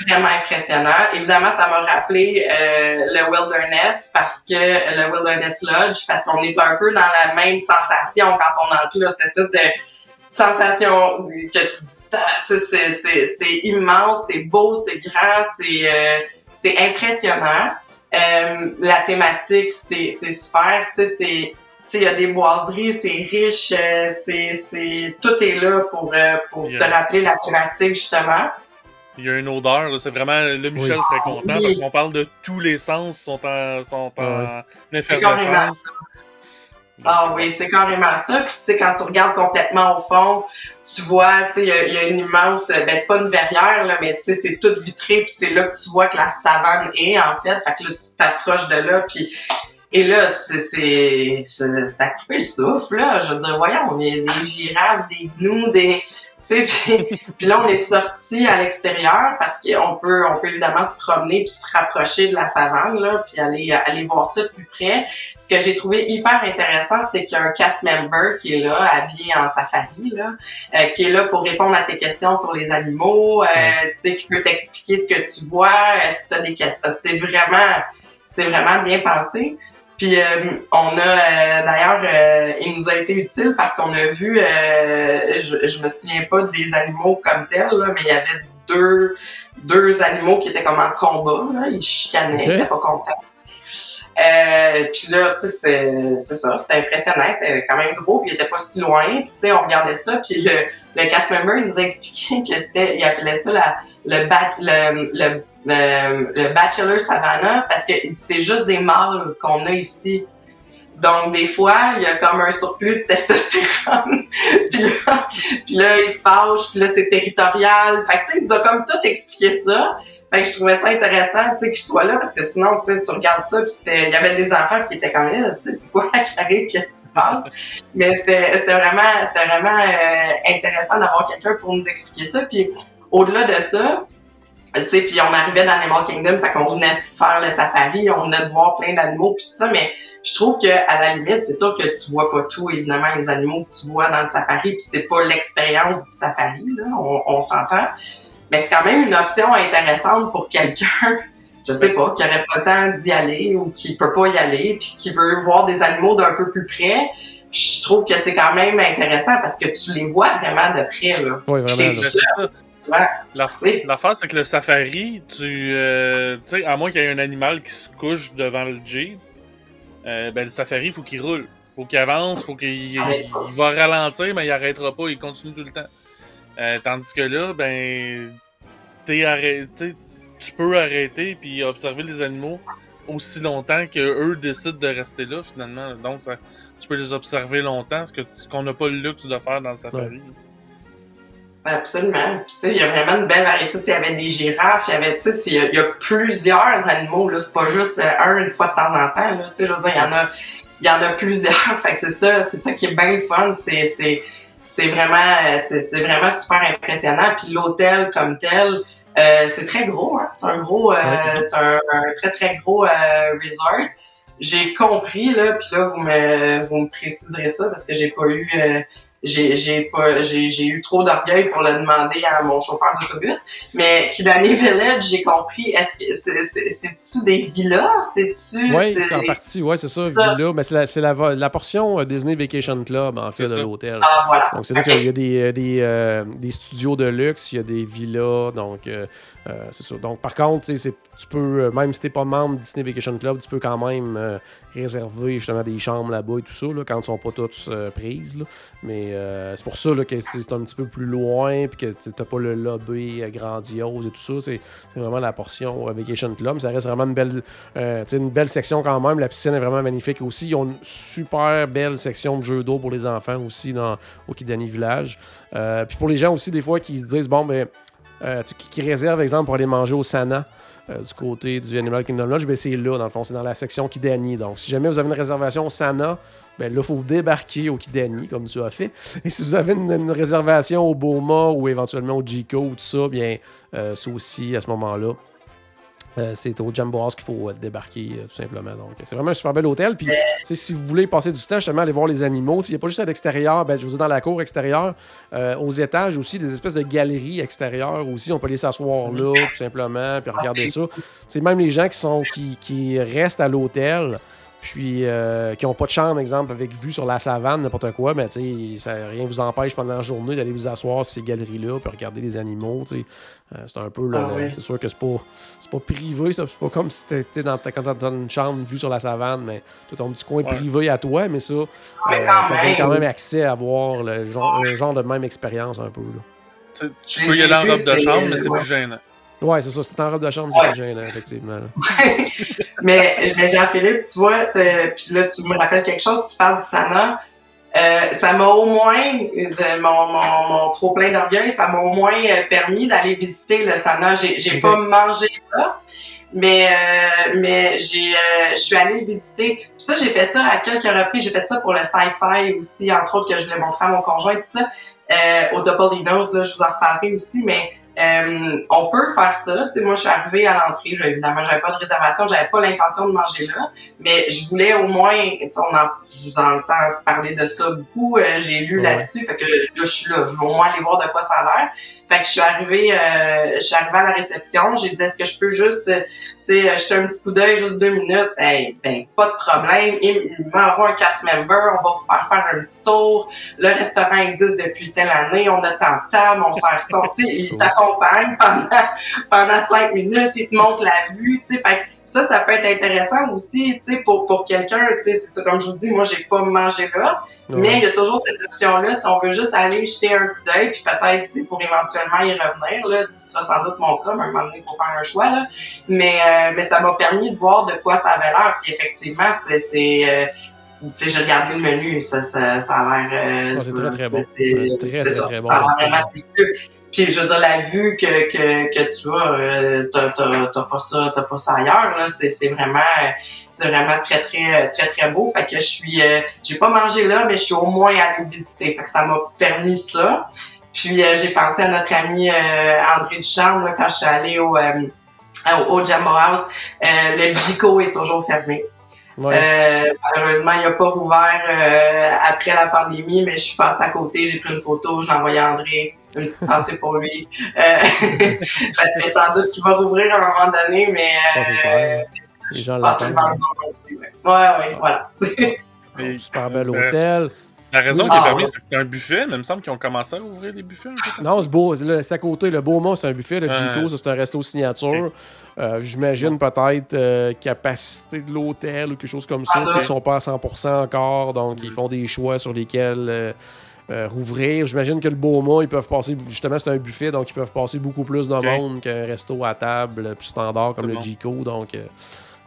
Speaker 5: vraiment impressionnant. Évidemment, ça m'a rappelé euh, le Wilderness parce que le Wilderness Lodge, parce qu'on est un peu dans la même sensation quand on entre là, cette espèce de sensation que tu dis, Ah, c'est- c'est c'est immense, c'est beau, c'est grand, c'est euh, c'est impressionnant. Euh, la thématique, c'est c'est super, tu sais, c'est tu sais, il y a des boiseries, c'est riche, euh, c'est, c'est, tout est là pour, euh, pour
Speaker 4: Yeah.
Speaker 5: te rappeler la thématique, justement.
Speaker 4: Il y a une odeur, là, c'est vraiment. Le Michel
Speaker 2: Oui.
Speaker 4: serait content
Speaker 5: Oui.
Speaker 4: parce qu'on parle de tous les sens sont en, sont en
Speaker 5: carrément
Speaker 4: effervescence.
Speaker 5: Ah oui, c'est carrément ça. Puis tu sais, quand tu regardes complètement au fond, tu vois, tu sais, il y, a- il y a une immense, ben c'est pas une verrière, là, mais tu sais, c'est tout vitré, puis c'est là que tu vois que la savane est, en fait. Fait que là, tu t'approches de là, puis... Et là, c'est c'est c'est c'est à couper le souffle, là. Je veux dire, voyons, il y a des girafes, des gnous, des... Tu sais, puis, puis là, on est sorti à l'extérieur parce qu'on peut, on peut évidemment se promener puis se rapprocher de la savane, là, puis aller, aller voir ça de plus près. Ce que j'ai trouvé hyper intéressant, c'est qu'il y a un cast member qui est là, habillé en safari, là, euh, qui est là pour répondre à tes questions sur les animaux, euh, tu sais, qui peut t'expliquer ce que tu vois, euh, si t'as des questions. C'est vraiment, c'est vraiment bien pensé. Puis euh, on a euh, d'ailleurs, euh, il nous a été utile parce qu'on a vu, euh, je, je me souviens pas des animaux comme tels, là, mais il y avait deux deux animaux qui étaient comme en combat, là, ils chicanaient, ils étaient pas contents. Euh, puis là, tu sais, c'est- c'est ça, c'était impressionnant, c'était quand même gros, puis il était pas si loin, puis tu sais, on regardait ça, puis le, le cast member, il nous a expliqué que c'était, il appelait ça la, le, bat, le, le, le, Bachelor Savannah, parce que c'est juste des mâles qu'on a ici. Donc, des fois, il y a comme un surplus de testostérone. puis, là, il se fâche, puis là, c'est territorial. Fait que, tu sais, il nous a comme tout expliqué ça. Fait que je trouvais ça intéressant, tu sais, qu'il soit là, parce que sinon, tu sais, tu regardes ça, puis il y avait des enfants qui étaient comme là, tu sais, c'est quoi qui arrive, qu'est-ce qui se passe? Mais c'était, vraiment, vraiment euh, intéressant d'avoir quelqu'un pour nous expliquer ça. Puis au-delà de ça, tu sais, puis on arrivait dans Animal Kingdom, fait qu'on venait faire le safari, on venait de voir plein d'animaux, puis tout ça, mais je trouve que à la limite, c'est sûr que tu vois pas tout, évidemment, les animaux que tu vois dans le safari, puis c'est pas l'expérience du safari, là, on, on s'entend. Mais c'est quand même une option intéressante pour quelqu'un, je sais pas, qui aurait pas le temps d'y aller ou qui peut pas y aller, puis qui veut voir des animaux d'un peu plus près. Je trouve que c'est quand même intéressant parce que tu les vois vraiment de près, là.
Speaker 2: Oui, vraiment.
Speaker 4: L'affaire, c'est que le safari, tu, euh, tu sais, à moins qu'il y ait un animal qui se couche devant le Jeep, euh, ben le safari, il faut qu'il roule. faut qu'il avance, faut qu'il il, il va ralentir, mais il arrêtera pas, il continue tout le temps. Euh, tandis que là, ben, t'es arrêté, tu peux arrêter puis observer les animaux aussi longtemps que eux décident de rester là finalement. Donc, ça- tu peux les observer longtemps, ce que ce qu'on n'a pas le luxe de faire dans le safari.
Speaker 5: Absolument. Puis, tu sais, il y a vraiment une belle variété. Tu sais, Il y avait des girafes, il y avait, tu sais, il y, a- il y a plusieurs animaux, là. C'est pas juste euh, un une fois de temps en temps, là. Tu sais, je veux dire, il y en a, il y en a plusieurs. Fait que c'est ça, c'est ça qui est bien fun. C'est, c'est, c'est vraiment, euh, c'est, c'est vraiment super impressionnant. Puis l'hôtel comme tel, euh, c'est très gros, hein. C'est un gros, euh, c'est un, un très, très gros euh, resort. J'ai compris, là, puis là, vous me, vous me préciserez ça parce que j'ai pas eu, euh, j'ai j'ai pas j'ai j'ai eu trop d'orgueil pour le demander à mon chauffeur d'autobus mais Kidani Village j'ai compris est-ce que c'est c'est c'est-tu des villas? C'est-tu
Speaker 2: Oui,
Speaker 5: c'est-
Speaker 2: en partie, ouais, c'est ça,
Speaker 5: Ça.
Speaker 2: Villa. Mais c'est la, c'est la, la portion euh, Disney Vacation Club, en fait, de l'hôtel.
Speaker 5: ah voilà
Speaker 2: Donc, c'est là
Speaker 5: Ok.
Speaker 2: qu'il y a des, euh, des, euh, des studios de luxe, il y a des villas, donc euh, euh, c'est ça. Donc, par contre, tu peux, euh, même si t'es pas membre Disney Vacation Club, tu peux quand même euh, réserver justement des chambres là-bas et tout ça, quand elles sont pas toutes prises. Mais c'est pour ça là, que c'est un petit peu plus loin, puis que t'as pas le lobby grandiose et tout ça. C'est vraiment la portion Vacation Club. Ça reste vraiment une belle, une belle section quand même. La piscine est vraiment magnifique aussi. Ils ont une super belle section de jeux d'eau pour les enfants aussi dans, au Kidani Village. Puis pour les gens aussi, des fois, qui se disent, bon, ben, euh, qui, qui réservent, exemple, pour aller manger au Sana. euh, du côté du Animal Kingdom Lodge, ben c'est là, dans le fond, c'est dans la section Kidani. Donc, si jamais vous avez une réservation au Sana, ben là, il faut vous débarquer au Kidani, comme tu as fait. Et si vous avez une, une réservation au Boma ou éventuellement au Jico ou tout ça, bien, euh, c'est aussi à ce moment-là. Euh, c'est au Jumbo House qu'il faut euh, débarquer, euh, tout simplement. Donc, c'est vraiment un super bel hôtel. Puis, si vous voulez passer du temps, justement, aller voir les animaux, il n'y a pas juste à l'extérieur, ben, je vous dis dans la cour extérieure, euh, aux étages aussi, des espèces de galeries extérieures aussi. On peut aller s'asseoir là, tout simplement, puis regarder ça. C'est même les gens qui sont qui, qui restent à l'hôtel, puis euh, qui n'ont pas de chambre, exemple, avec vue sur la savane, n'importe quoi, mais tu sais, ça, rien vous empêche pendant la journée d'aller vous asseoir sur ces galeries-là, puis regarder les animaux, tu sais. Euh, c'est un peu, là,
Speaker 5: Ah oui.
Speaker 2: c'est sûr que c'est pas, c'est pas privé, ça, c'est pas comme si t'étais dans quand t'as dans une chambre vue sur la savane, mais tu ton petit coin
Speaker 4: Ouais.
Speaker 2: privé à toi, mais ça, euh, ça donne quand même accès à avoir le genre, le genre de même expérience un peu, là.
Speaker 4: Tu, peux y aller en robe de chambre, mais c'est
Speaker 5: ouais.
Speaker 4: plus gênant.
Speaker 2: Ouais, c'est ça, c'est en robe de chambre, c'est
Speaker 5: Ouais.
Speaker 2: plus gênant, effectivement.
Speaker 5: mais, mais Jean-Philippe, tu vois, puis là, tu me rappelles quelque chose, tu parles du Sana. Euh, ça m'a au moins, de mon, mon, mon trop plein d'orgueil, ça m'a au moins euh, permis d'aller visiter le Sana. J'ai, pas mangé là, mais euh, mais j'ai, euh, je suis allée visiter. Puis ça, j'ai fait ça à quelques reprises. J'ai fait ça pour le sci-fi aussi, entre autres que je l'ai montré à mon conjoint, tout ça. Euh, au Double Dinos, là, je vous en reparlerai aussi, mais euh, on peut faire ça. Tu sais, moi, je suis arrivée à l'entrée. je- Évidemment, j'avais pas de réservation, j'avais pas l'intention de manger là, mais je voulais au moins. Tu sais, on en, je vous entends parler de ça beaucoup. euh, J'ai lu
Speaker 2: Ouais.
Speaker 5: là-dessus, fait que là, je suis là. Je veux au moins aller voir de quoi ça a l'air. Fait que je suis arrivée, euh, je suis arrivée à la réception. J'ai dit, est-ce que je peux juste, tu sais, jeter un petit coup d'œil, juste deux minutes? Hey, ben, pas de problème. Il, m'envoie un cast member. On va vous faire faire un petit tour. Le restaurant existe depuis telle année. On a tant de on sert ça. Tu sais. T'accompagne pendant, pendant cinq minutes. Il te montre la vue. Tu sais, fait que ça, ça peut être intéressant aussi, tu sais, pour, pour quelqu'un. Tu sais, c'est ça, comme je vous dis, moi, j'ai pas mangé là. Mais il y a toujours cette option-là, si on veut juste aller jeter un coup d'œil, puis peut-être tu sais, pour éventuellement y revenir, là, ce sera sans doute mon cas, mais à un moment donné, il faut faire un choix. Là. Mais, euh, mais ça m'a permis de voir de quoi ça avait l'air. Puis effectivement, c'est. c'est euh, tu sais, j'ai regardé le menu, ça, ça, ça a l'air. euh,
Speaker 2: Ah, c'est très, très bon.
Speaker 5: c'est-
Speaker 2: très, très, très bon,
Speaker 5: Ça a l'air vraiment délicieux. Puis je veux dire, la vue que, que, que tu as, euh, t'as, t'as, t'as pas ça, t'as pas ça ailleurs, là. C'est, c'est vraiment, c'est vraiment très, très, très, très beau. Fait que je suis, euh, j'ai pas mangé là, mais je suis au moins allée visiter. Fait que ça m'a permis ça. Puis euh, j'ai pensé à notre ami euh, André Duchamp, là, quand je suis allée au, euh, au, au House. Euh, le Gico est toujours fermé.
Speaker 2: Ouais.
Speaker 5: Euh, malheureusement, il n'a pas rouvert euh, après la pandémie, mais je suis passée à côté, j'ai pris une photo, je l'ai envoyée à André, une petite pensée pour lui. Euh, parce que sans doute qu'il va rouvrir à un moment donné, mais
Speaker 2: Je pense que c'est
Speaker 5: euh,
Speaker 2: clair. Les gens
Speaker 5: je pense que c'est
Speaker 2: l'attendent.
Speaker 5: le bon aussi. Ouais, ouais, ouais, voilà.
Speaker 4: Mais,
Speaker 2: Super bel
Speaker 4: euh,
Speaker 2: hôtel.
Speaker 4: La raison
Speaker 2: Oui.
Speaker 4: qui est
Speaker 5: Ah,
Speaker 4: fermé,
Speaker 5: ouais.
Speaker 4: c'est que c'est un buffet, mais il me semble qu'ils ont commencé à ouvrir des buffets un peu.
Speaker 2: Non, c'est beau. C'est à côté. Le Beaumont, c'est un buffet. Le ça, c'est un resto signature. Euh, J'imagine peut-être euh, capacité de l'hôtel ou quelque chose comme ça.
Speaker 5: Ah.
Speaker 2: Ils sont pas à 100% encore, donc ils font des choix sur lesquels euh, euh, rouvrir. J'imagine que le Beaumont, ils peuvent passer, justement, c'est un buffet, donc ils peuvent passer beaucoup plus de monde qu'un resto à table plus standard comme
Speaker 4: C'est
Speaker 2: le
Speaker 4: bon.
Speaker 2: Gico. Donc, euh,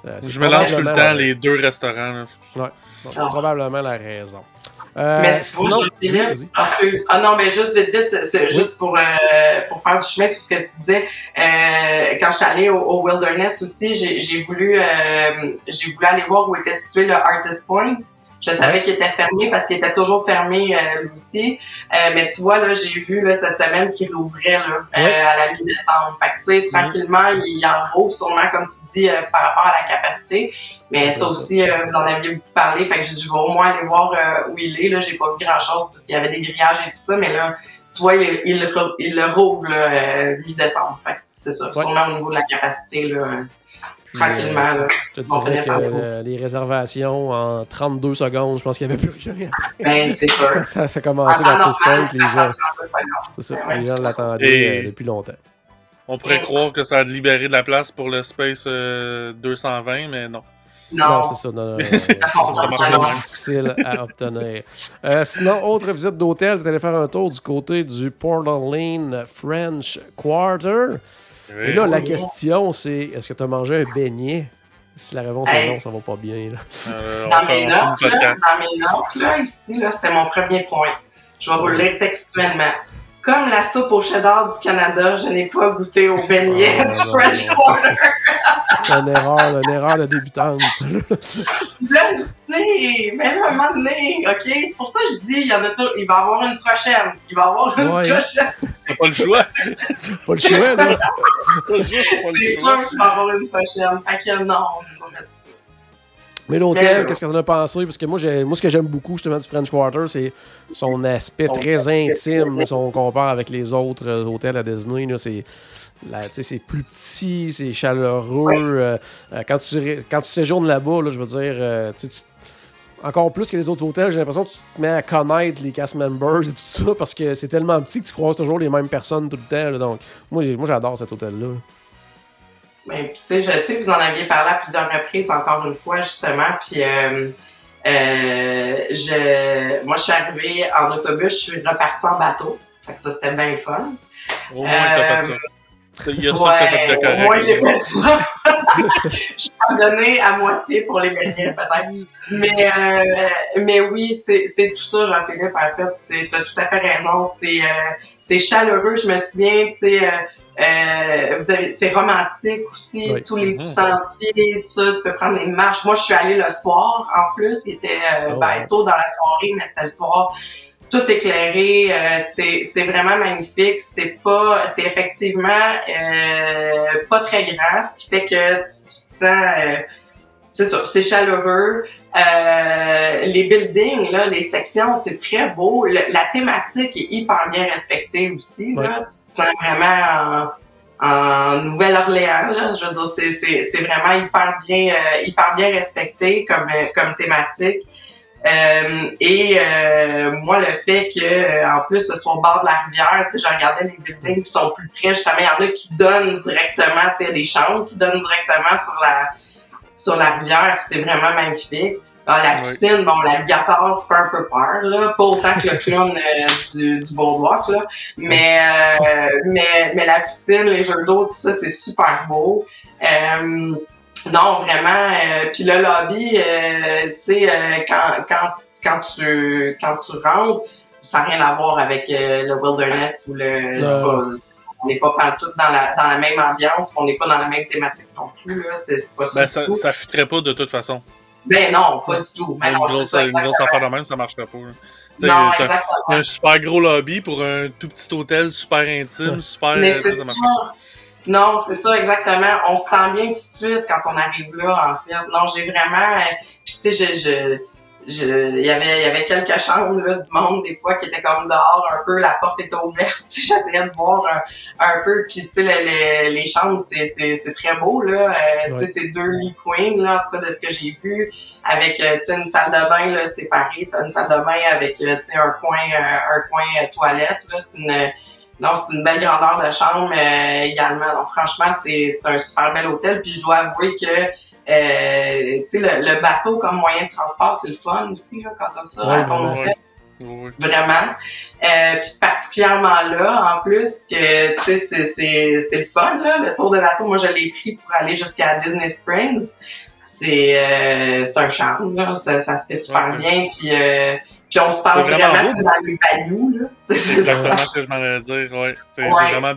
Speaker 2: euh, c'est
Speaker 4: Je mélange tout le temps les deux restaurants. là.
Speaker 2: donc, c'est
Speaker 5: Ah.
Speaker 2: probablement la raison. Euh,
Speaker 5: Mais
Speaker 2: sinon, Oui,
Speaker 5: ah, non, mais juste vite, vite, c'est- juste pour, euh, pour faire du chemin sur ce que tu disais. Euh, quand je suis allée au, au Wilderness aussi, j'ai j'ai voulu, euh, j'ai voulu aller voir où était situé le Artist Point. Je savais qu'il était fermé parce qu'il était toujours fermé euh, lui aussi. Euh, mais tu vois, là, j'ai vu là, cette semaine qu'il rouvrait là, euh, à la mi-décembre. Fait que, tu sais, tranquillement, il en rouvre sûrement, comme tu dis, euh, par rapport à la capacité. Mais
Speaker 2: Ouais,
Speaker 5: ça aussi, euh, vous en aviez beaucoup parlé. Fait que je, vais au moins aller voir euh, où il est. Là, j'ai pas vu grand-chose parce qu'il y avait des grillages et tout ça. Mais là, tu vois, il, il, le rouvre là, euh, mi-décembre. Fait c'est ça.
Speaker 2: Ouais.
Speaker 5: Sûrement au niveau de la capacité, là, tranquillement.
Speaker 2: euh,
Speaker 5: là.
Speaker 2: Je te dirais que euh, les réservations en 32 secondes, je pense qu'il n'y avait plus rien.
Speaker 5: Ben, c'est sûr.
Speaker 2: ça, ça a commencé
Speaker 5: En temps
Speaker 2: l'Artist
Speaker 5: normal,
Speaker 2: Point, les gens, c'est ça,
Speaker 5: Ouais.
Speaker 2: les gens l'attendaient euh, depuis longtemps.
Speaker 4: On pourrait
Speaker 5: Ouais.
Speaker 4: croire que ça a libéré de la place pour le Space euh, 220, mais non.
Speaker 2: Non,
Speaker 5: Non.
Speaker 2: c'est ça. Non, c'est difficile à obtenir. Euh, sinon, autre visite d'hôtel, tu allé faire un tour du côté du Portland Lane French Quarter. Et là, la
Speaker 5: Oui.
Speaker 2: question, c'est est-ce que tu as mangé un beignet? Si la réponse est non, ça va pas bien. là.
Speaker 4: Euh,
Speaker 5: Dans mes notes, là,
Speaker 4: podcast.
Speaker 5: dans mes notes, là, ici, là, c'était mon premier point. Je vais vous le lire textuellement. Comme la soupe au cheddar du Canada, je n'ai pas goûté au beignet
Speaker 2: Ah,
Speaker 5: du
Speaker 2: non,
Speaker 5: French
Speaker 2: non,
Speaker 5: Quarter.
Speaker 2: c'est- C'est une erreur, une erreur de débutante.
Speaker 5: Je le sais, mais là, à un moment donné, OK? C'est pour ça que je dis, il, y en a tout, il va y avoir une prochaine. Il va y avoir une
Speaker 2: Ouais.
Speaker 5: prochaine.
Speaker 4: T'as pas le choix.
Speaker 2: Pas le choix, là.
Speaker 5: C'est sûr qu'il va y avoir une prochaine. Fait que non, on va mettre ça.
Speaker 2: Mais l'hôtel, qu'est-ce que t'en as pensé? Parce que moi, moi ce que j'aime beaucoup justement du French Quarter, c'est son aspect
Speaker 5: Son
Speaker 2: très intime. Si on compare avec les autres euh, hôtels à Disney, c'est, plus petit, c'est chaleureux. euh, euh, quand, tu, ré- quand tu séjournes là-bas, là, je veux dire, tu encore plus que les autres hôtels, j'ai l'impression que tu te mets à connaître les cast members et tout ça parce que c'est tellement petit que tu croises toujours les mêmes personnes tout le temps. là. donc, moi, moi j'adore cet hôtel-là.
Speaker 5: Ben, tu sais, je sais que vous en aviez parlé à plusieurs reprises, encore une fois, justement. Puis, euh, euh, je, moi, je suis arrivée en autobus, je suis repartie en bateau. Fait que ça, c'était bien fun.
Speaker 4: Au moins, t'as
Speaker 5: Euh,
Speaker 4: fait ça. Il y a ça que t'as fait de
Speaker 5: Ouais,
Speaker 4: correct.
Speaker 5: moi j'ai fait ça. je suis donné à moitié pour les beignets, peut-être. Mais, euh, mais oui, c'est tout ça, Jean-Philippe, en fait. c'est- T'as tout à fait raison. C'est euh, c'est chaleureux. Je me souviens, tu sais, euh, vous avez, c'est romantique aussi,
Speaker 2: Oui.
Speaker 5: tous les
Speaker 4: Mhm.
Speaker 5: petits sentiers, tout ça. Tu peux prendre des marches. Moi, je suis allée le soir, en plus. Il était euh,
Speaker 2: Oh,
Speaker 5: ben, tôt dans la soirée, mais c'était le soir tout éclairé, euh, c'est c'est vraiment magnifique. C'est pas, c'est effectivement euh, pas très grand, ce qui fait que tu, tu te sens, euh, c'est ça, c'est chaleureux. Euh, les buildings, là, les sections, c'est très beau. Le- la thématique est hyper bien respectée aussi. Là. Tu te sens vraiment en, en Nouvelle-Orléans. Là. Je veux dire, c'est- c'est c'est vraiment hyper bien, euh, hyper bien respecté comme, euh, comme thématique. Euh, et euh, moi, le fait que euh, en plus ce soit au bord de la rivière, tu sais, je regardais les buildings qui sont plus près, justement, il y en a qui donnent directement, tu sais, des chambres qui donnent directement sur la sur la rivière, c'est vraiment magnifique. Dans la
Speaker 4: Oui.
Speaker 5: piscine, bon, l'alligator fait un peu peur, là, pas autant que le clown euh, du, du boardwalk, là, mais, euh, mais mais la piscine, les jeux d'eau, tout ça, c'est super beau. Euh, non, vraiment. euh, Puis le lobby, euh, tu sais, euh, quand, quand, quand, tu, quand tu rentres, ça n'a rien à voir avec euh, le wilderness ou le. On n'est pas pantoute dans la, dans la même ambiance, on n'est pas dans la même thématique non plus. là. C'est c'est pas ça
Speaker 4: Ben,
Speaker 5: du
Speaker 4: ça,
Speaker 5: tout.
Speaker 4: ça fitterait pas de toute façon.
Speaker 5: Ben non, pas du tout. Ben
Speaker 4: une,
Speaker 5: non,
Speaker 4: grosse,
Speaker 5: ça,
Speaker 4: une grosse affaire de même, ça marcherait pas.
Speaker 5: Non, exactement.
Speaker 4: un super gros lobby pour un tout petit hôtel super intime, super.
Speaker 5: Mais
Speaker 4: euh,
Speaker 5: c'est
Speaker 4: ça, ça
Speaker 5: ça.
Speaker 4: marche
Speaker 5: Non, c'est ça, exactement. On se sent bien tout de suite quand on arrive là, en fait. Non, j'ai vraiment... euh, Puis tu sais, je, il y avait, y avait quelques chambres là, du monde des fois qui étaient comme dehors un peu, la porte était ouverte, j'essayais de voir un, un peu, puis tu sais, les, les, les chambres, c'est, c'est, c'est très beau, là, euh, tu sais,
Speaker 2: Ouais.
Speaker 5: c'est deux lits queen, là, en tout cas, de ce que j'ai vu, avec, euh, tu sais, une salle de bain, là, séparée, t'as une salle de bain avec, euh, tu sais, un coin, euh, un coin toilette, là, c'est une, non, c'est une belle grandeur de chambre euh, également. Donc, franchement, c'est c'est un super bel hôtel. Puis je dois avouer que tu sais, le, le bateau comme moyen de transport, c'est le fun aussi là, quand t'as ça
Speaker 2: Ouais,
Speaker 5: à ton hôtel.
Speaker 4: Oui.
Speaker 5: Vraiment. Euh, puis particulièrement là, en plus, que tu sais, c'est- le fun, là. Le tour de bateau, moi je l'ai pris pour aller jusqu'à Disney Springs. C'est euh, un charme, là. Ça, ça se fait super bien. Puis, euh, puis on se
Speaker 4: C'est vraiment
Speaker 5: vraiment, dans les là.
Speaker 4: Exactement ce que je m'en allais dire, ouais.
Speaker 5: Ouais.
Speaker 4: vraiment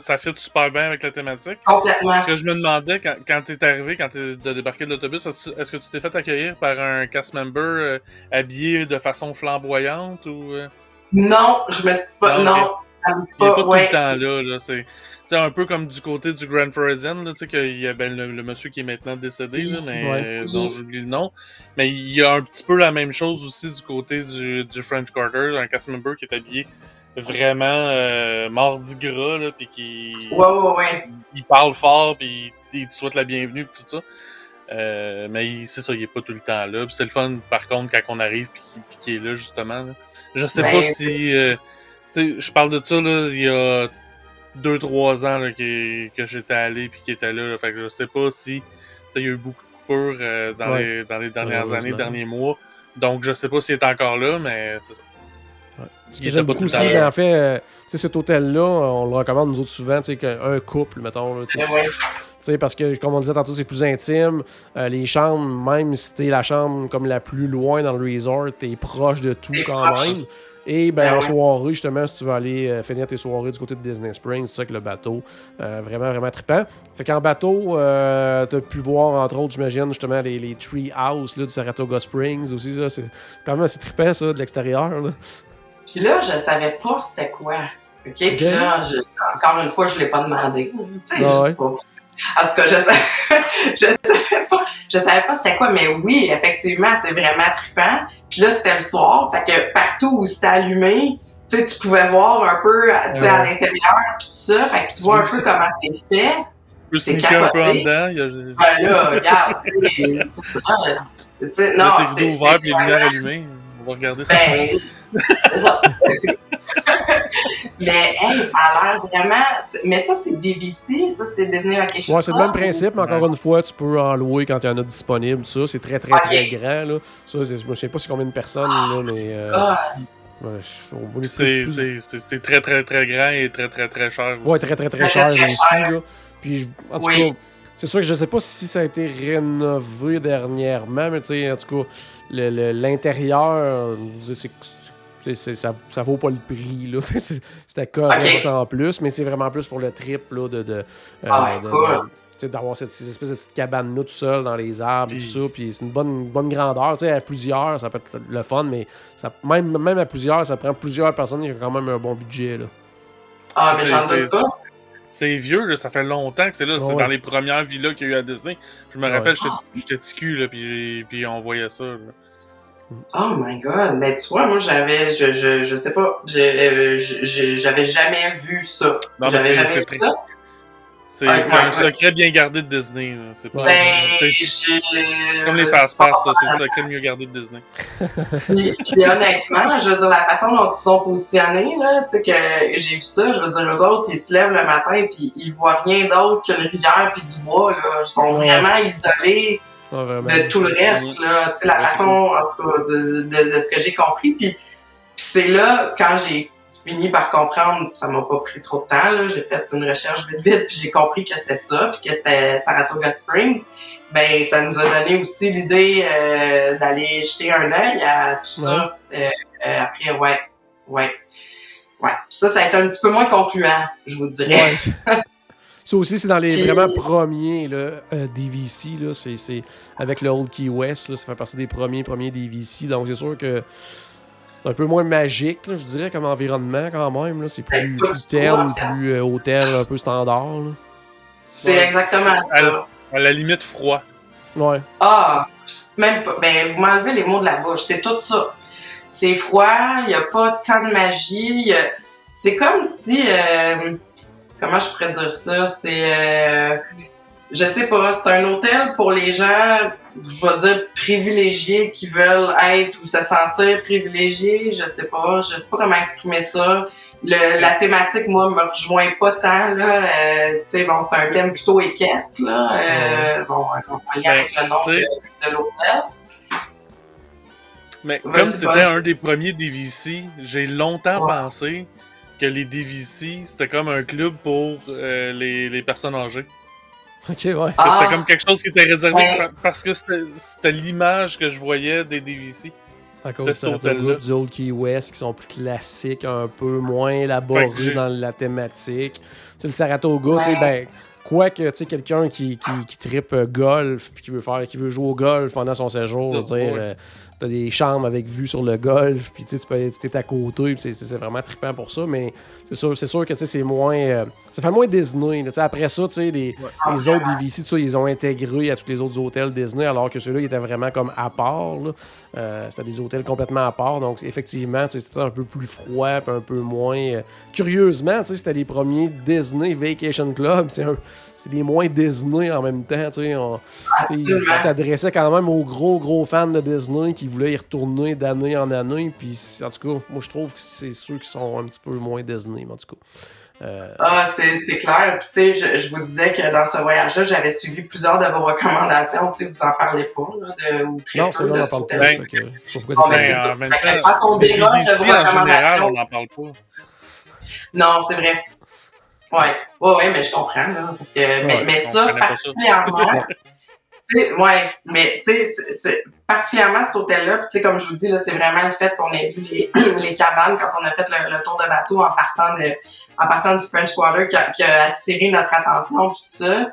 Speaker 4: ça fit super bien avec la thématique.
Speaker 5: complètement.
Speaker 4: Ce que je me demandais quand, quand t'es arrivé, quand t'es débarqué de l'autobus, est-ce que tu t'es fait accueillir par un cast member euh, habillé de façon flamboyante ou euh?
Speaker 5: Non, je me suis pas.
Speaker 4: Non,
Speaker 5: Non, ça me
Speaker 4: il est pas
Speaker 5: pas.
Speaker 4: tout le temps là, là c'est tu sais, un peu comme du côté du Grand Floridian, là, tu sais, qu'il y a ben, le, le monsieur qui est maintenant décédé, là, mais
Speaker 2: Ouais.
Speaker 4: euh, dont j'oublie le nom. Mais il y a un petit peu la même chose aussi du côté du, du French Quarter, un cast member qui est habillé vraiment euh, mardi gras, là, puis qui
Speaker 5: Ouais, ouais, ouais.
Speaker 4: il parle fort, puis il, il te souhaite la bienvenue, puis tout ça. Euh, mais il- c'est ça, il est pas tout le temps là. C'est le fun, par contre, quand on arrive, puis qu'il- est là, justement. là. Je sais
Speaker 5: Ben,
Speaker 4: pas si... euh, je parle de ça, là, il y a deux, trois ans là, qui- que j'étais allé, puis qu'il était là, là. Fait que je sais pas si... Il y a eu beaucoup de coupures euh, dans,
Speaker 2: Ouais.
Speaker 4: les, dans les dernières années, derniers mois. Donc je sais pas s'il est encore là, mais c'est ça.
Speaker 2: Ce que j'aime beaucoup aussi, en fait, euh, cet hôtel-là, on le recommande nous autres souvent, tu sais, qu'un couple, mettons, là, sais, parce que, comme on disait tantôt, c'est plus intime. Euh, les chambres, même si t'es la chambre comme la plus loin dans le resort, t'es proche de tout quand
Speaker 5: proche.
Speaker 2: même. Et ben,
Speaker 5: Ben
Speaker 2: en soirée, justement, si tu veux aller euh, finir tes soirées du côté de Disney Springs, c'est ça avec le bateau. euh, vraiment, vraiment trippant. Fait qu'en bateau, euh, t'as pu voir, entre autres, j'imagine, justement, les, les tree house là, du Saratoga Springs aussi. Ça, c'est quand même assez trippant, ça, de l'extérieur.
Speaker 5: Puis là, je savais pas c'était quoi. OK? Puis là, je- encore une fois, je l'ai pas demandé. Tu sais, je
Speaker 2: ouais.
Speaker 5: sais pas. En tout cas, je savais, je savais pas. Je savais pas c'était quoi, mais oui, effectivement, c'est vraiment trippant. Puis là, c'était le soir. Fait que partout où c'était allumé, tu sais, tu pouvais voir un peu, tu sais, à l'intérieur, tout ça. Fait que tu vois un peu comment c'est fait. C'est
Speaker 4: sneaker un peu en
Speaker 5: capoté.
Speaker 4: dedans. Y a,
Speaker 5: Ben là, regarde, tu sais, non,
Speaker 4: c'est ouvert puis les lumières allumées. On va regarder.
Speaker 5: Ben, ça. mais hey, ça a l'air vraiment. c'est- Mais ça, c'est DVC, ça, c'est Disney Vacation
Speaker 2: Ouais, c'est le même principe, mais encore une fois, tu peux en louer quand il y en a disponible. Ça, c'est très, très, très grand. Là. Ça, c'est- je ne sais pas c'est combien de personnes, là, mais. euh,
Speaker 5: Ah,
Speaker 2: Ouais,
Speaker 4: C'est
Speaker 2: plus-
Speaker 4: très très très grand et très très très cher.
Speaker 2: Ouais,
Speaker 4: aussi.
Speaker 2: très très très
Speaker 5: Très,
Speaker 2: cher
Speaker 5: très
Speaker 2: aussi.
Speaker 5: cher.
Speaker 2: Là. Puis, je- en tout
Speaker 5: Oui.
Speaker 2: cas, c'est sûr que je sais pas si ça a été rénové dernièrement, mais tu sais, en tout cas, le- le- l'intérieur, c'est- ça, ça vaut pas le prix. là. C'est- C'était correct
Speaker 5: Ok.
Speaker 2: sans plus, mais c'est vraiment plus pour le trip là, de. de, euh,
Speaker 5: Ah, cool.
Speaker 2: de- d'avoir cette, cette espèce de petite cabane-là tout seul dans les arbres et
Speaker 4: Oui.
Speaker 2: tout ça. Puis c'est une bonne, bonne grandeur. Tu sais, à plusieurs, ça peut être le fun, mais ça, même, même à plusieurs, ça prend plusieurs personnes. Il y a quand même un bon budget. Là.
Speaker 5: Ah, mais
Speaker 4: C'est-
Speaker 5: j'en doute
Speaker 4: c'est-
Speaker 5: pas.
Speaker 4: C'est vieux, là, ça fait longtemps que c'est là. C'est
Speaker 2: Ouais.
Speaker 4: dans les premières villas qu'il y a eu à Disney. Je me
Speaker 2: Ouais.
Speaker 4: rappelle, j'étais- j'étais petit cul, là, puis, j'ai- puis on voyait ça. là.
Speaker 5: Oh my god. Mais tu vois, moi, j'avais, je, je, je sais pas, euh, j'avais jamais vu ça. J'avais jamais vu
Speaker 4: très-
Speaker 5: ça.
Speaker 4: C'est c'est un secret bien gardé de Disney. C'est pas.
Speaker 5: Ben, j'ai-
Speaker 4: comme les passe-passe, ça, c'est le secret mieux gardé de Disney.
Speaker 5: Puis, puis honnêtement, je veux dire, la façon dont ils sont positionnés, là, tu sais, que j'ai vu ça, je veux dire, eux autres, ils se lèvent le matin puis ils voient rien d'autre qu'une rivière puis du bois, là. Ils sont vraiment isolés De tout le reste, là. Tu sais, la
Speaker 4: Ouais,
Speaker 5: façon, en tout cas, de, de, de ce que j'ai compris. Puis, puis c'est là, quand j'ai fini par comprendre, ça m'a pas pris trop de temps, là. J'ai fait une recherche vite vite puis j'ai compris que c'était ça puis que c'était Saratoga Springs. Ben, ça nous a donné aussi l'idée euh, d'aller jeter un œil à tout ça. Euh, euh, après, ouais, ouais. Ouais. Ça, ça a été un petit peu moins concluant, je vous dirais.
Speaker 2: Ouais. Ça aussi, c'est dans les vraiment premiers là, euh, DVC. Là, c'est, c'est avec le Old Key West. Là, ça fait partie des premiers premiers DVC. Donc, c'est sûr que c'est un peu moins magique, là, je dirais, comme environnement quand même. Là. C'est plus, plus
Speaker 5: fait.
Speaker 2: plus euh, hôtel, un peu standard. là.
Speaker 5: C'est
Speaker 4: Ouais.
Speaker 5: exactement ça.
Speaker 4: À la limite, froid.
Speaker 2: Ouais.
Speaker 5: Ah, même pas. Ben, vous m'enlevez les mots de la bouche. C'est tout ça. C'est froid, il n'y a pas tant de magie. a- C'est comme si. euh, comment je pourrais dire ça? C'est. euh, je sais pas, c'est un hôtel pour les gens, je vais dire privilégiés qui veulent être ou se sentir privilégiés. Je sais pas, je sais pas comment exprimer ça. Le- la thématique, moi, me rejoint pas tant, là. Euh, tu sais, bon, c'est un thème plutôt équestre, là. Euh, Bon, on va y aller avec le nom de, de l'hôtel.
Speaker 4: Mais comme c'était un des premiers DVC, j'ai longtemps
Speaker 5: Ouais.
Speaker 4: pensé que les DVC, c'était comme un club pour euh, les, les personnes âgées.
Speaker 2: Ok, ouais.
Speaker 4: Que
Speaker 5: Ah.
Speaker 4: C'était comme quelque chose qui était réservé
Speaker 5: Ouais.
Speaker 4: parce que c'était c'était l'image que je voyais des DVC.
Speaker 2: À
Speaker 4: C'était
Speaker 2: cause de
Speaker 4: hôtel-là.
Speaker 2: du Old Key West, qui sont plus classiques, un peu moins élaborés dans la thématique. Tu sais, le Saratoga, tu sais,
Speaker 5: Ouais.
Speaker 2: ben, quoi que, tu sais, quelqu'un qui, qui, qui trippe euh, golf, puis qui veut faire, qui veut jouer au golf pendant son séjour, je veux dire, euh, t'as des chambres avec vue sur le golf, puis tu sais, tu peux- t'es à côté, puis c'est- vraiment trippant pour ça, mais c'est sûr, c'est sûr que, tu sais, c'est moins... euh, ça fait moins Disney, là, après ça, tu sais, les, les autres DVC, ils ont intégré à tous les autres hôtels Disney, alors que ceux-là, ils étaient vraiment comme à part, là. Euh, c'était des hôtels complètement à part, donc effectivement, c'était peut-être un peu plus froid, puis un peu moins. euh, Curieusement, tu sais, c'était les premiers Disney Vacation Club, c'est un- c'est des moins Disney en même temps, tu sais. on- tu sais,
Speaker 5: Absolument.
Speaker 2: Ils s'adressaient quand même aux gros, gros fans de Disney qui voulaient y retourner d'année en année, puis en tout cas, moi je trouve que c'est ceux qui sont un petit peu moins Disney, en tout cas. Euh,
Speaker 5: Ah, c'est c'est clair. Puis, tu sais, je, je vous disais que dans ce voyage-là, j'avais suivi plusieurs de vos recommandations. Tu sais, vous en parlez pas, là, de, ou très
Speaker 2: non,
Speaker 5: peu
Speaker 2: c'est là,
Speaker 5: de
Speaker 2: on en
Speaker 5: ce
Speaker 2: parle pas. fait que,
Speaker 5: Bon, ben,
Speaker 4: Mais
Speaker 5: ça.
Speaker 4: en même
Speaker 5: Fait que
Speaker 4: temps,
Speaker 5: quand on
Speaker 4: les
Speaker 5: déroge de
Speaker 4: en général, on n'en parle pas.
Speaker 5: Non, c'est vrai. Ouais, ouais, ouais, mais je comprends, là. Parce que, mais, mais ça, particulièrement. ouais, mais tu sais, particulièrement cet hôtel-là, tu sais, comme je vous dis, là, c'est vraiment le fait qu'on ait vu les, les cabanes quand on a fait le, le tour de bateau en partant de, en partant du French Quarter qui a, qui a attiré notre attention, tout ça.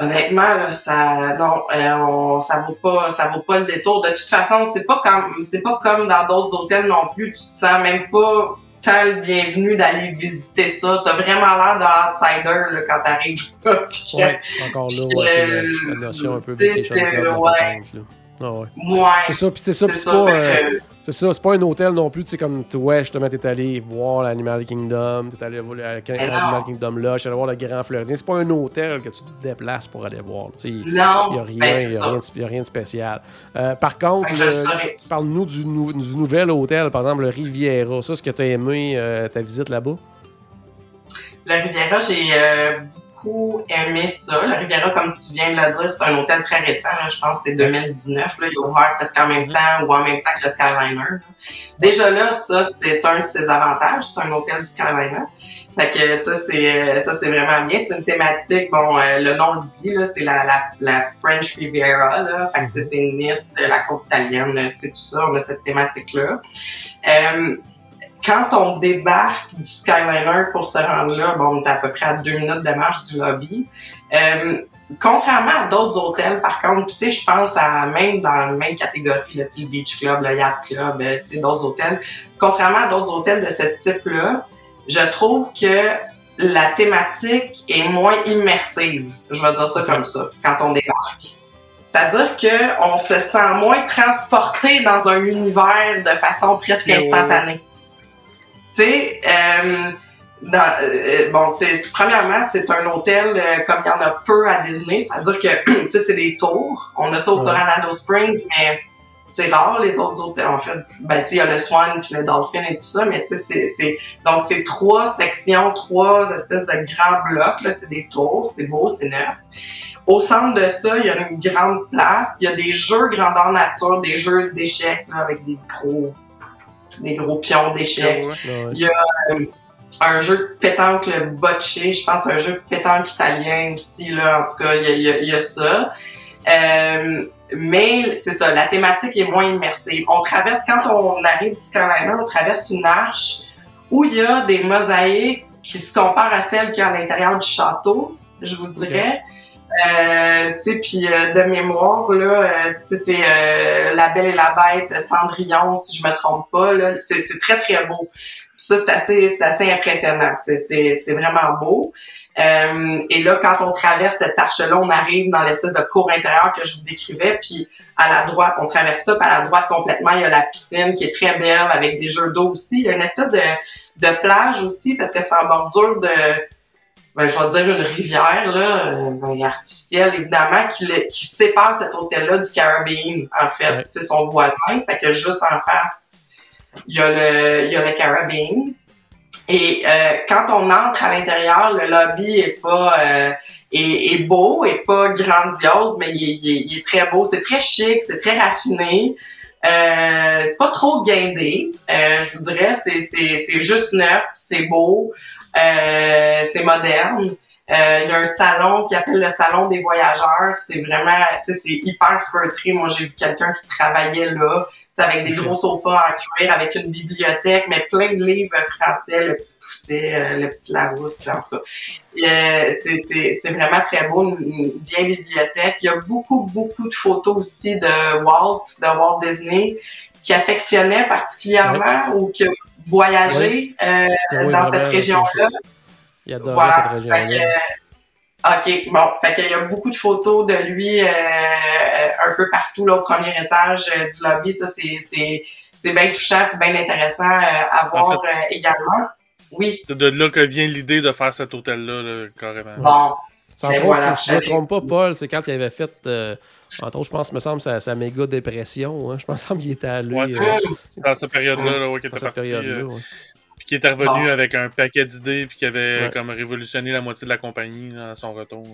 Speaker 5: Honnêtement, là, ça, non, euh, on, ça vaut pas, ça vaut pas le détour. De toute façon, c'est pas comme, c'est pas comme dans d'autres hôtels non plus. Tu te sens même pas tant le bienvenu d'aller visiter ça. T'as vraiment l'air d'un outsider là, quand t'arrives là.
Speaker 2: Ouais, encore là, ouais, c'est la, notion un peu la
Speaker 5: ouais.
Speaker 2: Ah ouais.
Speaker 5: Ouais.
Speaker 2: C'est ça, puis c'est ça,
Speaker 5: C'est
Speaker 2: pas, euh, c'est ça, c'est pas un hôtel non plus, tu sais, comme, ouais, justement, t'es allé voir l'Animal Kingdom, t'es allé voir l'Animal
Speaker 5: non.
Speaker 2: Kingdom là, t'es allé voir le Grand Fleuridien, c'est pas un hôtel que tu te déplaces pour aller voir, tu sais, il
Speaker 5: Non,
Speaker 2: y a rien,
Speaker 5: ben,
Speaker 2: y a rien, de- y a rien de spécial. Euh, par contre,
Speaker 5: saurais.
Speaker 2: parle-nous du, nou- du nouvel hôtel, par exemple, le Riviera, ça, ce que t'as aimé, euh, ta visite là-bas?
Speaker 5: La Riviera, j'ai euh, beaucoup aimé ça. Le Riviera, comme tu viens de le dire, c'est un hôtel très récent. Là, je pense que c'est 2019. Là, il est ouvert presque en même temps ou en même temps que le Skyliner. Déjà là, ça, c'est un de ses avantages. C'est un hôtel du Skyliner. Fait que ça, c'est ça c'est vraiment bien. C'est une thématique, bon, euh, le nom le dit, là, c'est la, la, la, French Riviera. Là. Fait que c'est Nice, la côte italienne, tu sais, tout ça, on a cette thématique-là. Euh, quand on débarque du Skyliner pour se rendre là, bon, on est à peu près à deux minutes de marche du lobby. Euh, contrairement à d'autres hôtels, par contre, tu sais, je pense à même dans la même catégorie, le Beach Club, le Yacht Club, euh, tu sais, d'autres hôtels. Contrairement à d'autres hôtels de ce type-là, je trouve que la thématique est moins immersive. Je vais dire ça comme ça, quand on débarque. C'est-à-dire qu'on se sent moins transporté dans un univers de façon presque instantanée. Tu sais, euh, euh, bon, c'est premièrement, c'est un hôtel euh, comme il y en a peu à Disney, c'est-à-dire que tu sais, c'est des tours. On a ça au Coronado Springs, mais c'est rare les autres hôtels. En fait, ben tu sais, il y a le Swan puis le Dolphin et tout ça, mais tu sais, c'est donc c'est trois sections, trois espèces de grands blocs. Là, c'est des tours, c'est beau, c'est neuf. Au centre de ça, il y a une grande place. Il y a des jeux grandeur nature, des jeux d'échecs avec des gros des gros pions d'échecs. Il y a euh, un jeu de pétanque, le bocce, je pense un jeu de pétanque italien aussi, là, en tout cas, il y a, ça. Euh, mais c'est ça, la thématique est moins immersive. On traverse, quand on arrive du Carolina, on traverse une arche où il y a des mosaïques qui se comparent à celles qu'il y a à l'intérieur du château, je vous dirais. Euh, tu sais, puis euh, de mémoire, là, euh, tu sais, c'est euh, La Belle et la Bête, Cendrillon, si je me trompe pas, là, c'est, c'est très, très beau. Ça, c'est assez, c'est assez impressionnant. C'est, c'est, c'est vraiment beau. et là, quand on traverse cette arche-là, on arrive dans l'espèce de cour intérieure que je vous décrivais, puis à la droite, on traverse ça, puis à la droite complètement, il y a la piscine qui est très belle, avec des jeux d'eau aussi. Il y a une espèce de, de plage aussi, parce que c'est en bordure de ben, je vais dire une rivière là, euh, ben, artificielle évidemment qui, qui sépare cet hôtel-là du Caribbean en fait, c'est son voisin, fait que juste en face il y a le il y a le Caribbean. Et euh, quand on entre à l'intérieur, le lobby est pas euh, est, est, beau, est pas grandiose, mais il est, il est, très beau, c'est très chic, c'est très raffiné. Euh, c'est pas trop guindé, euh, je vous dirais, c'est, c'est, c'est juste neuf, c'est beau. Euh, c'est moderne. Euh, il y a un salon qui appelle le salon des voyageurs. C'est vraiment, tu sais, c'est hyper feutré. Moi, j'ai vu quelqu'un qui travaillait là, avec des gros sofas en cuir, avec une bibliothèque, mais plein de livres français, le petit Pousset, euh, le petit Larousse, en tout cas. Euh, c'est vraiment très beau, une, vieille bibliothèque. Il y a beaucoup, beaucoup de photos aussi de Walt, de Walt Disney, qui affectionnait particulièrement ou que voyager euh, dans cette région-là.
Speaker 2: Il adorait cette région-là.
Speaker 5: OK, bon, fait qu'il y a beaucoup de photos de lui euh, un peu partout là, au premier étage euh, du lobby. Ça, c'est bien touchant et bien intéressant à voir également. Oui.
Speaker 4: C'est de là que vient l'idée de faire cet hôtel-là, carrément.
Speaker 5: Bon.
Speaker 2: Sans ben si je ne me trompe pas, Paul, c'est quand il avait fait entre autres, je pense, me semble, sa, sa méga dépression. Hein. Je pense qu'il était allé.
Speaker 4: Ouais, euh, dans cette période-là, là, ouais, était parti. Euh, puis qui était revenu avec un paquet d'idées, puis qui avait comme révolutionné la moitié de la compagnie à son retour.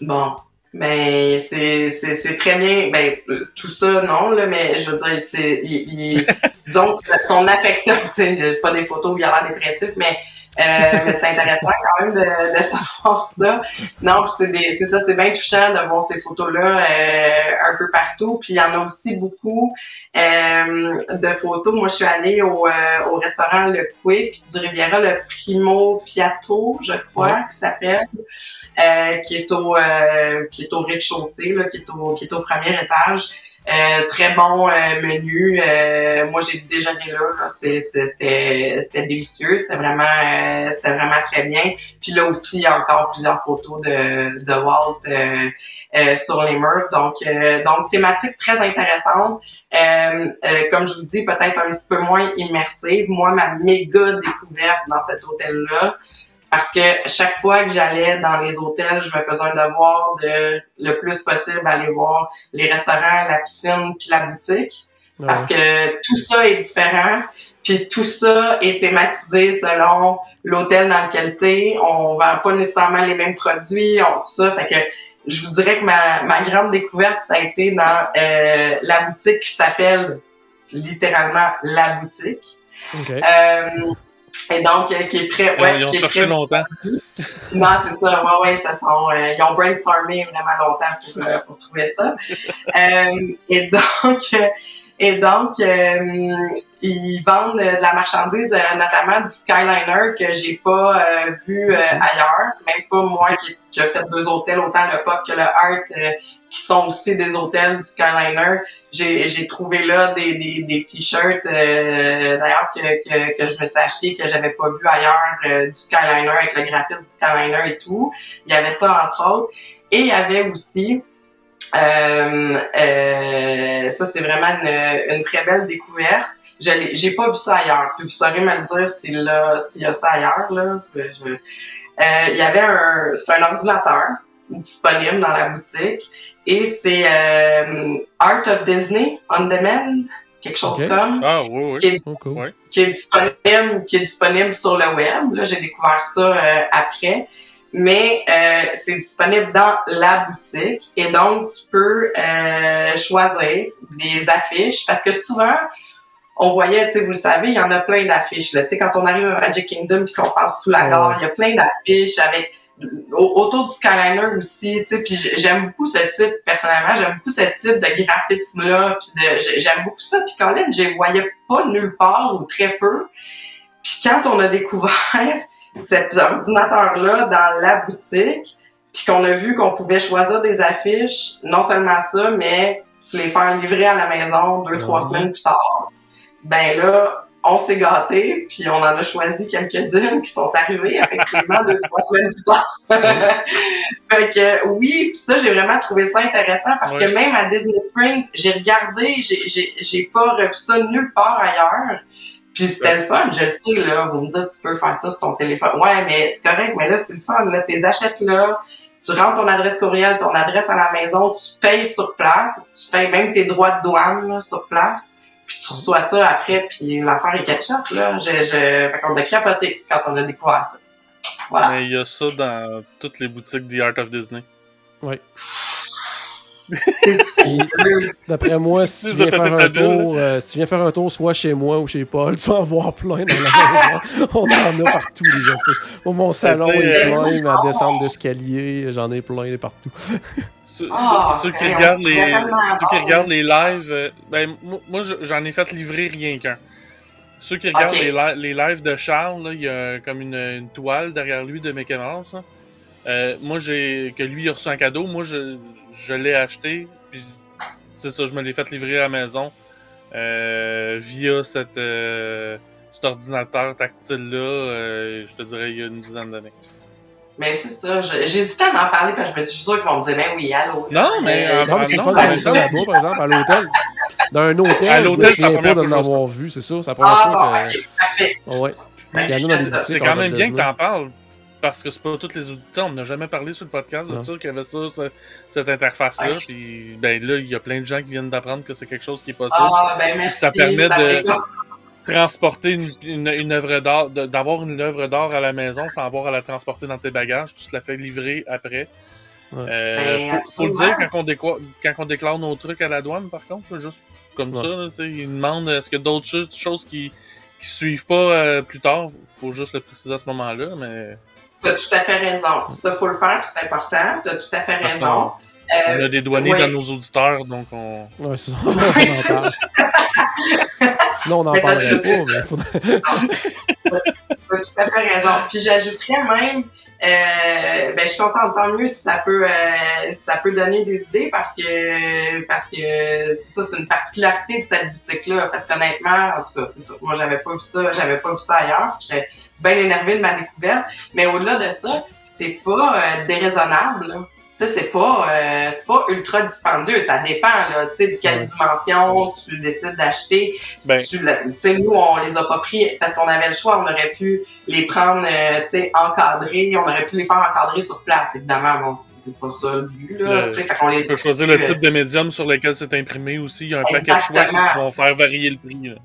Speaker 5: Bon. Mais c'est, c'est, c'est très bien. Ben, tout ça, non, là, mais je veux dire, c'est, il, disons son affection, tu sais, pas des photos où il a l'air dépressif, mais euh, mais c'est intéressant quand même de, de savoir ça. Non, c'est des, c'est ça, c'est bien touchant de voir ces photos-là euh, un peu partout. Puis il y en a aussi beaucoup euh, de photos. Moi, je suis allée au, euh, au restaurant Le Quick du Riviera, le Primo Piatto, je crois, qui s'appelle, euh, qui est au qui est au rez-de-chaussée, là, qui est au qui est au premier étage. Euh, très bon euh, menu. Euh, moi, j'ai déjeuné là. là. C'était délicieux. C'était vraiment, c'était vraiment très bien. Puis là aussi, il y a encore plusieurs photos de, de Walt sur les murs. Donc, donc thématique très intéressante. comme je vous dis, peut-être un petit peu moins immersive. Moi, ma méga découverte dans cet hôtel-là, parce que chaque fois que j'allais dans les hôtels, je me faisais un devoir de le plus possible aller voir les restaurants, la piscine puis la boutique. Parce que tout ça est différent, puis tout ça est thématisé selon l'hôtel dans lequel t'es, on vend pas nécessairement les mêmes produits, on tout ça. Fait que je vous dirais que ma, ma grande découverte, ça a été dans euh, la boutique qui s'appelle littéralement la boutique.
Speaker 2: OK.
Speaker 5: Euh, et donc, euh, qui est prêt, ouais,
Speaker 4: ils ont cherché
Speaker 5: prêt
Speaker 4: longtemps.
Speaker 5: non, c'est ça. Ouais, ouais, ça sont, euh, ils ont brainstormé vraiment longtemps pour, euh, pour trouver ça. Et donc, et donc, ils vendent de la marchandise, euh, notamment du Skyliner que j'ai pas euh, vu euh, ailleurs. Même pas moi qui, qui a fait deux hôtels, autant le Pop que le Art, euh, qui sont aussi des hôtels du Skyliner. J'ai, trouvé là des, des, des t-shirts, euh, d'ailleurs, que, que, que je me suis acheté, que j'avais pas vu ailleurs, euh, du Skyliner, avec le graphisme du Skyliner et tout. Il y avait ça, entre autres. Et il y avait aussi, euh, euh, ça c'est vraiment une, une très belle découverte. J'ai pas vu ça ailleurs. Puis vous saurez me le dire s'il là- s'il y a ça ailleurs. Là. Je- euh, il y avait un, c'est un ordinateur disponible dans la boutique et c'est euh, Art of Disney on Demand, quelque chose comme
Speaker 4: Ah, oui, oui.
Speaker 5: qui est,
Speaker 2: Oh, cool.
Speaker 5: Qui est disponible, qui est disponible sur le web. Là, j'ai découvert ça euh, après. Mais euh, c'est disponible dans la boutique et donc tu peux euh, choisir des affiches parce que souvent on voyait, tu sais, vous le savez, il y en a plein d'affiches. là. Tu sais, quand on arrive à Magic Kingdom puis qu'on passe sous la gare, il y a plein d'affiches avec au- autour du Skyliner aussi, tu sais, puis j'aime beaucoup ce type, personnellement, j'aime beaucoup ce type de graphisme-là, puis de, j'aime beaucoup ça, puis Colin, je les voyais pas nulle part ou très peu. Puis quand on a découvert cet ordinateur-là dans la boutique, puis qu'on a vu qu'on pouvait choisir des affiches, non seulement ça, mais se les faire livrer à la maison deux, trois semaines plus tard, ben là, on s'est gâtés, puis on en a choisi quelques-unes qui sont arrivées effectivement deux, trois semaines plus tard. fait que oui, puis ça, j'ai vraiment trouvé ça intéressant parce que même à Disney Springs, j'ai regardé, j'ai- pas revu ça nulle part ailleurs. Puis c'était le fun, je le sais, là, vous me dites, tu peux faire ça sur ton téléphone. Ouais, mais c'est correct, mais là, c'est le fun, là, t'es achètes là, tu rentres ton adresse courriel, ton adresse à la maison, tu payes sur place, tu payes même tes droits de douane, là, sur place, puis tu reçois ça après, puis l'affaire est ketchup, là. Je, je, fait qu'on a capoté quand on a découvert ça. Voilà.
Speaker 4: Mais il y a ça dans toutes les boutiques The Art of Disney.
Speaker 2: Puis, D'après moi, si tu viens faire un tour, euh, si tu viens faire un tour soit chez moi ou chez Paul, tu vas en voir plein dans la maison. On en a partout les affiches. Pour mon salon,
Speaker 4: sais,
Speaker 2: il est
Speaker 5: euh,
Speaker 2: plein, ma descente d'escalier, j'en ai plein de partout.
Speaker 4: Ceux,
Speaker 5: Ah,
Speaker 4: ceux- ceux qui
Speaker 5: on
Speaker 4: regardent les,
Speaker 5: fait tellement
Speaker 4: ceux qui
Speaker 5: avoir.
Speaker 4: regardent les lives, euh, ben, moi, moi, je- j'en ai fait livrer rien qu'un. Ceux qui regardent les, li- les lives de Charles, il y a comme une, une toile derrière lui de Mickey Mouse. là. Euh, moi, j'ai que lui il a reçu un cadeau. Moi, je, je l'ai acheté. Puis c'est ça, je me l'ai fait livrer à la maison euh, via cette, euh, cet ordinateur tactile là. euh, je te dirais il y a une dizaine d'années.
Speaker 5: Mais c'est ça, je- j'hésitais à en parler parce que je me suis sûre qu'ils vont me dire, ben oui, allô.
Speaker 4: Non, mais,
Speaker 5: Euh,
Speaker 2: Non, mais c'est fun
Speaker 4: mais
Speaker 2: ça
Speaker 4: ça-
Speaker 2: là-bas, par exemple, à l'hôtel. Dans un hôtel,
Speaker 4: À
Speaker 2: je me
Speaker 4: l'hôtel, c'est la
Speaker 2: souviens pas
Speaker 4: première
Speaker 2: de
Speaker 4: je
Speaker 2: l'avoir vu, c'est ça. C'est la première
Speaker 5: Ah,
Speaker 2: fois
Speaker 5: bon,
Speaker 2: que...
Speaker 5: ok, parfait.
Speaker 2: Ouais. Parce qu'il y en a dans les
Speaker 5: C'est ça,
Speaker 4: quand même bien que t'en parles. Parce que c'est pas tous les auditeurs, on n'a jamais parlé sur le podcast de ça, qu'il y avait ça, ce- cette interface-là. Puis ben là, il y a plein de gens qui viennent d'apprendre que c'est quelque chose qui est possible.
Speaker 5: Ah, ben merci.
Speaker 4: ça permet de- Transporter une, une, une œuvre d'art, d'avoir une œuvre d'art à la maison sans avoir à la transporter dans tes bagages, tu te la fais livrer après.
Speaker 2: Ouais.
Speaker 4: Euh,
Speaker 5: Ben,
Speaker 4: faut, faut le dire quand on, déclare, quand on déclare nos trucs à la douane, par contre, juste comme
Speaker 2: Ouais.
Speaker 4: ça, là, tu sais, ils demandent est-ce qu'il y a d'autres choses, choses qui, qui suivent pas euh, plus tard? Faut juste le préciser à ce moment-là, mais
Speaker 5: T'as tout à fait raison. Ça, faut le faire, c'est important. T'as tout à fait
Speaker 4: Parce
Speaker 5: raison.
Speaker 4: qu'on- on
Speaker 5: Euh,
Speaker 4: a des douaniers
Speaker 5: ouais.
Speaker 4: dans nos auditeurs, donc on.
Speaker 2: Ouais, c'est ça. on en parle. Sinon, on n'en parlerait
Speaker 5: tout-
Speaker 2: pas. Mais faudrait-
Speaker 5: T'as tout à fait raison. Puis j'ajouterais même, euh, ben, je suis contente, tant mieux si ça peut, euh, ça peut donner des idées parce que, parce que ça, c'est une particularité de cette boutique-là. Parce qu'honnêtement, en tout cas, c'est ça. Moi, j'avais pas vu ça, j'avais pas vu ça ailleurs. J'étais bien énervée de ma découverte. Mais au-delà de ça, c'est pas euh, déraisonnable, là. Tu sais, c'est pas, euh, c'est pas ultra dispendieux. Ça dépend, là, tu sais, de quelle dimension tu décides d'acheter. Si
Speaker 4: Ben.
Speaker 5: tu sais, nous, on les a pas pris parce qu'on avait le choix. On aurait pu les prendre, euh, tu sais, encadrés. On aurait pu les faire encadrer sur place. Évidemment, bon, c'est pas ça le but, là.
Speaker 4: Le-
Speaker 5: tu sais, fait qu'on les
Speaker 4: Tu peux choisir le type de médium sur lequel c'est imprimé aussi. Il y a un paquet de choix qui
Speaker 5: Exactement.
Speaker 4: vont faire varier le prix. là.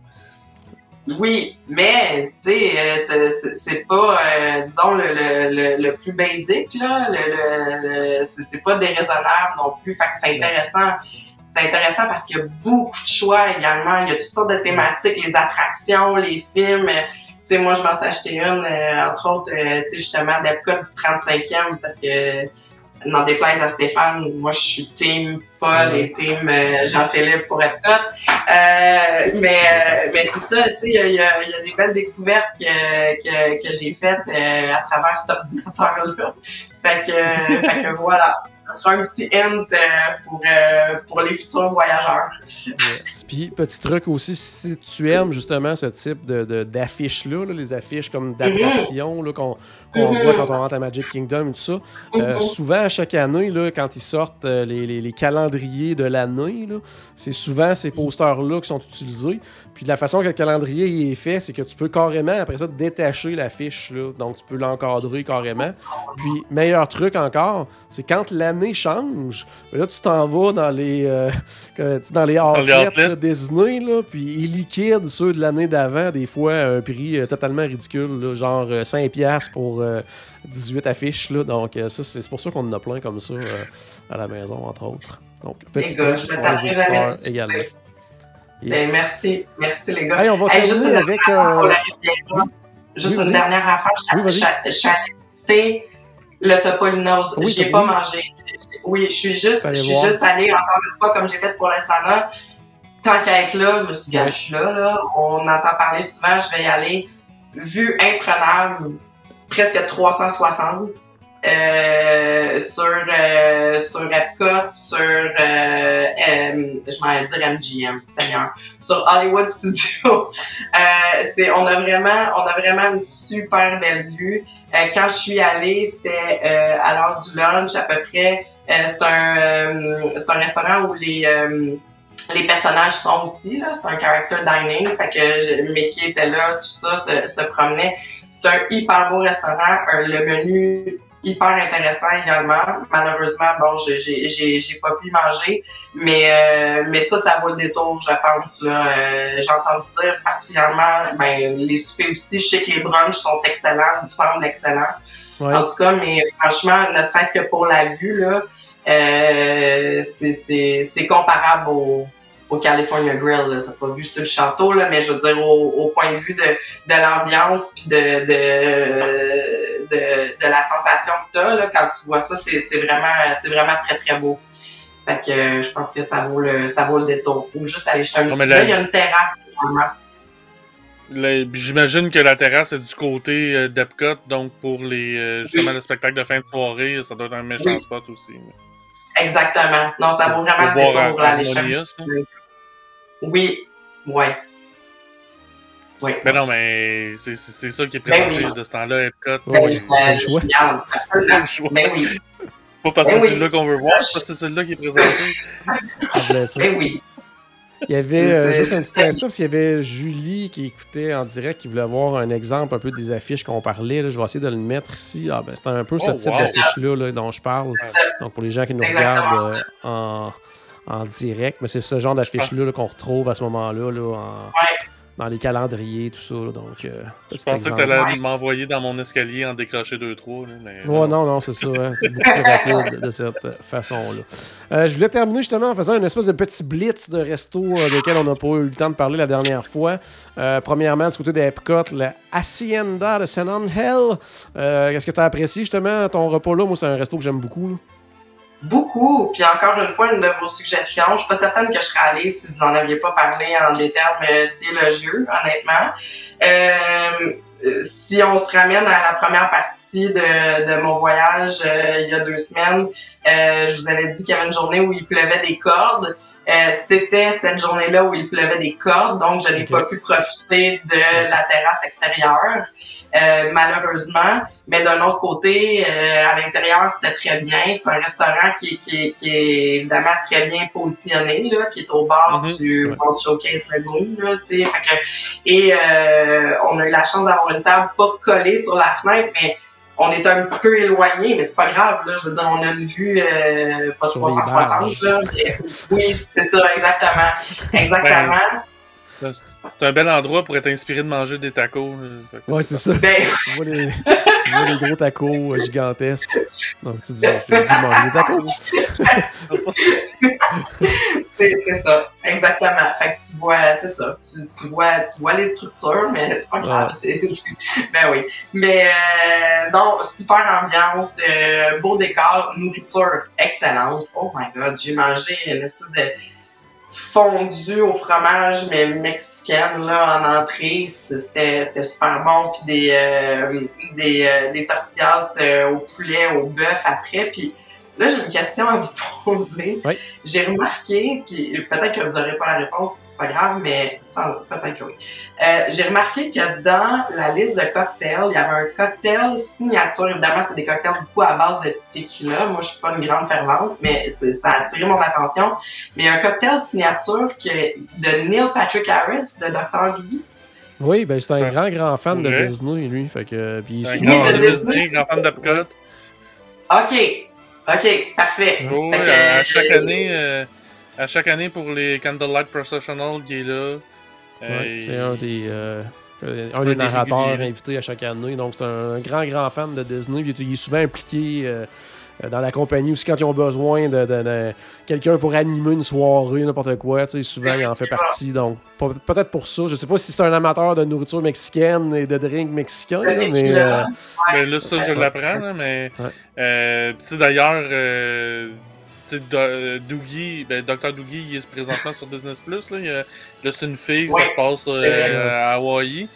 Speaker 5: Oui, mais tu sais, euh, c'est pas, euh, disons, le, le, le, le plus basique, là. Le, le, le- c'est pas déraisonnable non plus. Fait que c'est intéressant. C'est intéressant parce qu'il y a beaucoup de choix également. Il y a toutes sortes de thématiques, les attractions, les films. Tu sais, moi, je m'en suis acheté une, euh, entre autres, euh, tu sais, justement, d'Epcot du 35e parce que n'en déplaise à Stéphane, moi je suis team Paul et team euh, Jean-Philippe pour Epcot. Euh, mais euh, mais c'est ça, tu sais, il y a, y y des belles découvertes que, que, que j'ai faites euh, à travers cet ordinateur-là. Fait que, fait que voilà, ce sera un petit hint pour, pour les futurs voyageurs.
Speaker 2: Yes. Puis, petit truc aussi, si tu aimes justement ce type de, de- d'affiches-là, là, les affiches comme d'attractions là, qu'on, qu'on
Speaker 5: Mhm.
Speaker 2: voit quand on rentre à Magic Kingdom et tout ça, euh,
Speaker 5: Mhm.
Speaker 2: souvent, à chaque année, là, quand ils sortent euh, les, les- les calendriers de l'année, c'est souvent ces posters-là qui sont utilisés. Puis de la façon que le calendrier est fait, c'est que tu peux carrément, après ça, détacher l'affiche. Là. Donc, tu peux l'encadrer carrément. Puis, meilleur truc encore, c'est quand l'année change, ben là, tu t'en vas dans les, euh, dans les outlets
Speaker 4: outlets.
Speaker 2: là, puis ils liquident ceux de l'année d'avant, des fois à un prix euh, totalement ridicule, là, genre euh, 5$ piastres pour euh, 18 affiches. Là, donc, euh, ça, c'est pour ça qu'on en a plein comme ça euh, à la maison, entre autres. Donc, petit
Speaker 5: Les gars,
Speaker 2: truc
Speaker 5: je vais
Speaker 2: pour les auditeurs également.
Speaker 5: Ben, merci, merci les gars.
Speaker 2: Hey, on va
Speaker 5: Hey, juste une
Speaker 2: avec. euh,
Speaker 5: Riviera. Juste
Speaker 2: Oui,
Speaker 5: une dernière affaire. Je suis allée le Topolinos.
Speaker 2: Oui,
Speaker 5: J'ai pas mangé. Oui, je suis juste, je suis juste allée encore une fois comme j'ai fait pour le Sana. Tant qu'à être là, je me suis dit,
Speaker 2: Ouais.
Speaker 5: je suis là, là. On entend parler souvent, je vais y aller. Vue imprenable, presque 360. Euh, sur euh, sur Epcot, sur euh, je m'en vais dire MGM, Seigneur, sur Hollywood Studio. Euh, c'est on a vraiment on a vraiment une super belle vue. Euh, quand je suis allée, c'était euh, à l'heure du lunch à peu près. C'est un c'est un restaurant où les les personnages sont aussi là, c'est un character dining, fait que je- Mickey était là, tout ça se, se promenait. C'est un hyper beau restaurant, un- le menu hyper intéressant également. Malheureusement, bon, j'ai j'ai j'ai j'ai pas pu manger, mais euh, mais ça ça vaut le détour, je pense là. Euh, J'ai entendu dire particulièrement, ben les soupers aussi. Je sais que les brunchs sont excellents, ils semblent excellents.
Speaker 2: ouais.
Speaker 5: En tout cas, mais franchement, ne serait-ce que pour la vue là, euh, c'est c'est c'est comparable au au California Grill. T'as pas vu sur le château, là, mais je veux dire, au, au point de vue de, de l'ambiance puis de, de, de, de la sensation que t'as, là, quand tu vois ça, c'est, c'est vraiment, c'est vraiment très, très beau. Fait que, euh, je pense que ça vaut le, ça vaut le détour. Ou juste aller jeter un
Speaker 4: Non,
Speaker 5: petit
Speaker 4: là-
Speaker 5: d'œil. Il y a une terrasse, vraiment.
Speaker 4: J'imagine que la terrasse est du côté euh, d'Epcot, donc pour les euh, justement
Speaker 5: Oui.
Speaker 4: le spectacle de fin de soirée, ça doit être un méchant
Speaker 5: Oui.
Speaker 4: spot aussi.
Speaker 5: Exactement. Non, ça vaut vraiment
Speaker 4: Pour
Speaker 5: le un
Speaker 4: Harmonious, là.
Speaker 5: Oui. Ouais. Oui.
Speaker 4: Ben non, mais c'est c'est- c'est ça qui est
Speaker 5: Ben
Speaker 4: présenté
Speaker 5: oui.
Speaker 4: de ce temps-là, Epcot.
Speaker 5: Ben,
Speaker 2: ouais,
Speaker 5: ça,
Speaker 2: pas le choix.
Speaker 5: absolument. Ben oui.
Speaker 4: Pas parce que
Speaker 5: Ben
Speaker 4: c'est
Speaker 5: oui.
Speaker 4: celui-là qu'on veut voir, c'est parce que c'est celui-là qui est présenté.
Speaker 2: Ça.
Speaker 5: Ben oui.
Speaker 2: Il y avait euh, juste un petit instant parce qu'il y avait Julie qui écoutait en direct qui voulait voir un exemple un peu des affiches qu'on parlait. là. Je vais essayer de le mettre ici. Ah ben c'est un peu ce
Speaker 4: Oh,
Speaker 2: type
Speaker 4: wow.
Speaker 2: d'affiche-là là, dont je parle. Donc pour les gens qui nous regardent euh, en, en direct, mais c'est ce genre d'affiche-là là, qu'on retrouve à ce moment-là là, en- dans les calendriers, tout ça. là. Donc euh,
Speaker 4: Je
Speaker 2: petit
Speaker 4: pensais que
Speaker 2: exemple.
Speaker 4: t'allais m'envoyer dans mon escalier en décrocher 2-3. Mais
Speaker 2: Ouais, non, non, c'est ça. hein. C'est beaucoup plus rapide de cette euh, façon-là. Euh, je voulais terminer justement en faisant une espèce de petit blitz de resto euh, desquels on n'a pas eu le temps de parler la dernière fois. Euh, premièrement, du côté d'Epcot, la Hacienda de San Angel. Euh, Qu'est-ce que tu as apprécié justement ton repas là? Moi, c'est un resto que j'aime beaucoup. là.
Speaker 5: Beaucoup. Puis encore une fois, une de vos suggestions. Je suis pas certaine que je serais allée si vous en aviez pas parlé en des termes si élogieux, honnêtement. Euh, si on se ramène à la première partie de, de mon voyage euh, il y a deux semaines, euh, je vous avais dit qu'il y avait une journée où il pleuvait des cordes. Euh, C'était cette journée-là où il pleuvait des cordes, donc je n'ai pas pu profiter de la terrasse extérieure, euh, malheureusement. Mais d'un autre côté, euh, à l'intérieur, c'était très bien. C'est un restaurant qui, qui, qui est évidemment très bien positionné, là, qui est au bord
Speaker 4: Mhm.
Speaker 5: du
Speaker 2: Ouais.
Speaker 5: World Showcase Lagoon. Là, tu sais. Fait que- et euh, on a eu la chance d'avoir une table pas collée sur la fenêtre, mais on est un petit peu éloigné, mais c'est pas grave. Là, je veux dire, on a une vue euh, pas
Speaker 2: Sur les
Speaker 5: 360, là. mais- oui, c'est ça, exactement. Exactement.
Speaker 4: C'est un bel endroit pour être inspiré de manger des tacos. là. Fait que
Speaker 2: Ouais, c'est ça.
Speaker 5: Ben,
Speaker 2: tu, vois les, tu vois les gros tacos euh, gigantesques. Donc tu dis, je vais manger des tacos.
Speaker 5: c'est ça, exactement. Fait que tu vois, c'est ça. Tu, tu vois, tu vois les structures, mais c'est pas grave. ben oui. Mais euh, non, super ambiance, euh, beau décor, nourriture excellente. Oh my god, j'ai mangé une espèce de fondue au fromage, mais mexicaine, là, en entrée. C'était super bon. Puis des, euh, des, euh, des tortillas euh, au poulet, au bœuf après. Puis là, j'ai une question à vous poser.
Speaker 2: Oui.
Speaker 5: J'ai remarqué, puis peut-être que vous n'aurez pas la réponse, puis c'est pas grave, mais peut-être que oui. Euh, j'ai remarqué que dans la liste de cocktails, il y avait un cocktail signature. Évidemment, c'est des cocktails beaucoup à base de tequila. Moi, je suis pas une grande fervente, mais ça a attiré mon attention. Mais il y a un cocktail signature que, de Neil Patrick Harris, de Dr. Guy.
Speaker 2: Oui, ben c'est un grand, grand fan de. Disney, lui. Fait que, puis il
Speaker 4: Un grand
Speaker 5: de. Disney,
Speaker 4: grand fan d'Epcot.
Speaker 5: OK. OK, parfait. Fait que,
Speaker 4: à chaque
Speaker 5: euh,
Speaker 4: année, euh, à chaque année pour les Candlelight Processional qui est là.
Speaker 2: Ouais,
Speaker 4: Euh,
Speaker 2: c'est un des, euh, un des narrateurs invités à chaque année. Donc, c'est un grand, grand fan de Disney. Il est souvent impliqué dans la compagnie aussi quand ils ont besoin de, de- de quelqu'un pour animer une soirée, n'importe quoi. Tu sais, souvent, il en fait partie. Donc, pe- peut-être pour ça. Je sais pas si c'est un amateur de nourriture mexicaine et de drinks mexicains, là, mais. euh,
Speaker 4: Ben là, ça, je l'apprends, mais.
Speaker 2: Ouais.
Speaker 4: Euh, d'ailleurs, euh, tu sais, Do- euh, Doogie, ben, Dr. Doogie, il est présentement sur Disney Plus. Là, Il y a- là c'est une fille,
Speaker 5: Ouais.
Speaker 4: ça se passe euh, à Hawaï.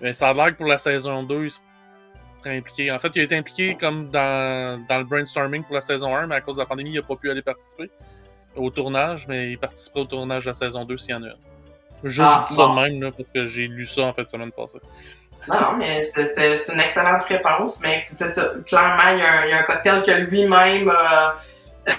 Speaker 4: Mais ça a l'air que pour la saison 2, il serait impliqué. En fait, il a été impliqué comme dans, dans le brainstorming pour la saison 1, mais à cause de la pandémie, il n'a pas pu aller participer au tournage, mais il participera au tournage de la saison 2 s'il y en a une. Juste
Speaker 5: Ah,
Speaker 4: je dis ça de même, là, parce que j'ai lu ça en fait semaine passée.
Speaker 5: Non, non, mais c'est- une excellente réponse, mais c'est ça. Clairement, il y, a un, il y a un cocktail que lui-même, euh,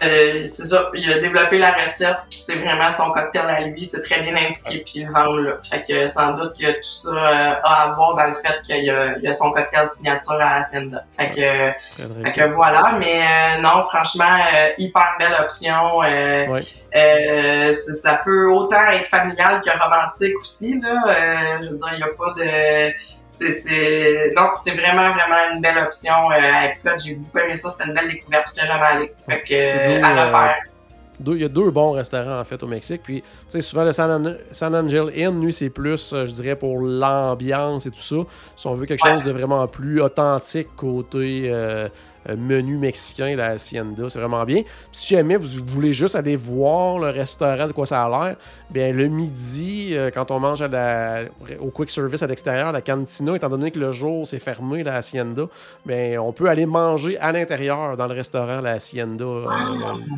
Speaker 5: euh, c'est ça, il a développé la recette, puis c'est vraiment son cocktail à lui, c'est très bien indiqué, puis il vend là. Fait que sans doute a tout ça euh, à voir dans le fait qu'il y, a- a son cocktail signature à la Hacienda. Fait que, fait que voilà, mais euh, non, franchement, hyper belle option. euh,
Speaker 2: Ouais.
Speaker 5: Euh, ça peut autant être familial que romantique aussi, là. Euh, je veux dire, il n'y a pas de... C'est. Donc, c'est vraiment, vraiment une belle option. Euh, à Epcot, j'ai beaucoup aimé ça. C'était une belle découverte que j'aimais aller. Fait que, euh, à refaire.
Speaker 2: Deux- il y a deux bons restaurants en fait au Mexique. Puis, tu sais, souvent le San, An- San Angel Inn, lui, c'est plus, je dirais, pour l'ambiance et tout ça. Si on veut quelque
Speaker 5: Ouais.
Speaker 2: chose de vraiment plus authentique côté euh, menu mexicain, la Hacienda, c'est vraiment bien. Puis, si jamais vous voulez juste aller voir le restaurant, de quoi ça a l'air, bien le midi, euh, quand on mange à la- au quick service à l'extérieur, la cantina, étant donné que le jour c'est fermé, la Hacienda, bien, on peut aller manger à l'intérieur dans le restaurant, la Hacienda, euh,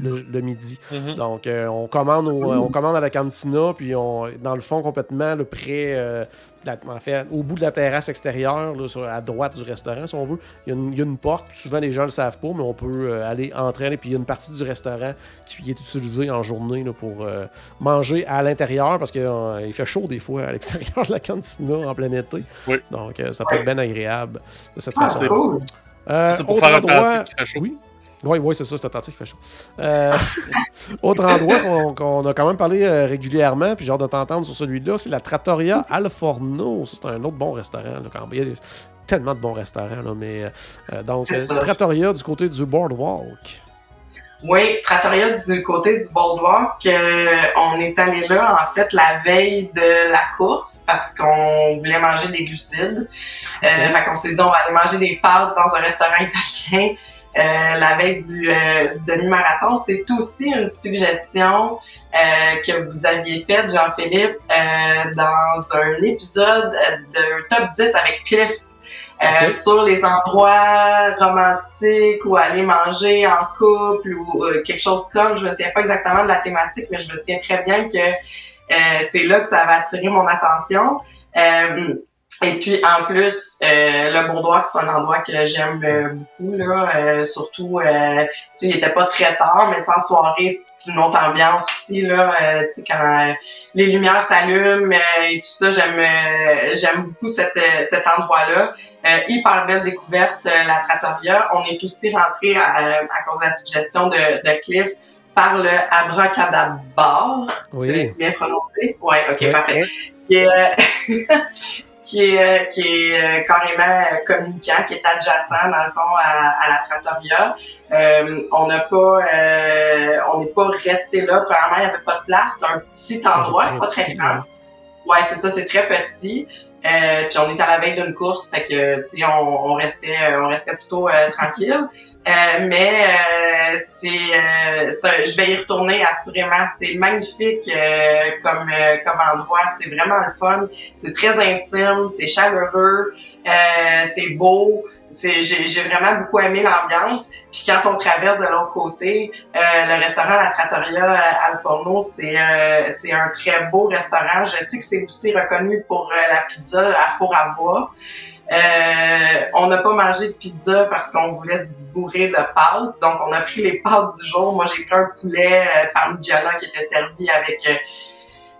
Speaker 2: le- le- le midi.
Speaker 4: Mhm.
Speaker 2: Donc, euh, on, commande au- on commande à la cantina, puis on, dans le fond, complètement, le euh, de la- en fait, au bout de la terrasse extérieure, là, sur- à droite du restaurant, si on veut, il y, a une- il y a une porte. Souvent, les gens le savent pas, mais on peut euh, aller entrer, puis il y a une partie du restaurant qui est utilisée en journée là, pour euh, manger à l'intérieur, parce qu'il fait chaud des fois à l'extérieur de la cantina en plein été.
Speaker 4: Oui.
Speaker 2: Donc, euh, ça peut être bien agréable de cette
Speaker 5: Ah,
Speaker 2: façon.
Speaker 5: c'est cool.
Speaker 2: Euh,
Speaker 4: C'est pour faire
Speaker 2: endroit-
Speaker 4: chaud.
Speaker 2: Oui? Oui, oui, c'est ça, c'est attentif, il fait chaud. Euh, autre endroit qu'on a quand même parlé euh, régulièrement, puis j'ai hâte de t'entendre sur celui-là, c'est la Trattoria Al Forno. Ça, c'est un autre bon restaurant. là, quand- Il y a tellement de bons restaurants, là, mais euh, donc, euh,
Speaker 5: ça.
Speaker 2: Trattoria du côté du Boardwalk.
Speaker 5: Oui, Trattoria du côté du Boardwalk, euh, on est allé là en fait la veille de la course parce qu'on voulait manger des glucides. Euh, Fait qu'on s'est dit on va aller manger des pâtes dans un restaurant italien la veille du, euh, du demi-marathon. C'est aussi une suggestion euh, que vous aviez faite, Jean-Philippe, euh, dans un épisode de Top 10 avec Cliff euh, sur les endroits romantiques ou aller manger en couple ou euh, quelque chose comme. Je me souviens pas exactement de la thématique, mais je me souviens très bien que euh, c'est là que ça avait attiré mon attention. Et puis en plus, euh, le Bourdoir, c'est un endroit que j'aime euh, beaucoup là, euh, surtout, euh, tu sais, il était pas très tard, mais tu en soirée, c'est une autre ambiance aussi là, euh, tu sais, quand les lumières s'allument euh, et tout ça, j'aime euh, j'aime beaucoup cet, euh, cet endroit-là. Euh, hyper belle découverte, euh, la trattoria. On est aussi rentré à, à cause de la suggestion de, de Cliff par le Abracadabar.
Speaker 2: Oui.
Speaker 5: L'as-tu bien prononcé? Ouais, ok, parfait. Euh, qui est, euh, qui est euh, carrément euh, communicant, qui est adjacent, dans le fond, à, à la trattoria. Euh, on n'a pas, euh, on n'est pas resté là. Premièrement, il n'y avait pas de place. C'est un petit endroit, c'est pas très grand. Ouais, c'est ça, c'est très petit. Euh, puis on est à la veille d'une course, fait que tu sais, on, on restait, on restait plutôt tranquille. Euh, mais euh, c'est, euh, je vais y retourner assurément. C'est magnifique comme comme endroit. C'est vraiment le fun. C'est très intime, c'est chaleureux, c'est beau. C'est, j'ai, vraiment beaucoup aimé l'ambiance. Puis quand on traverse de l'autre côté, euh, le restaurant La Trattoria euh, Al Forno, c'est euh, c'est un très beau restaurant. Je sais que c'est aussi reconnu pour la pizza à four à bois. Euh, on n'a pas mangé de pizza parce qu'on voulait se bourrer de pâtes. Donc, on a pris les pâtes du jour. Moi, j'ai pris un poulet euh, parmigiana qui était servi avec euh,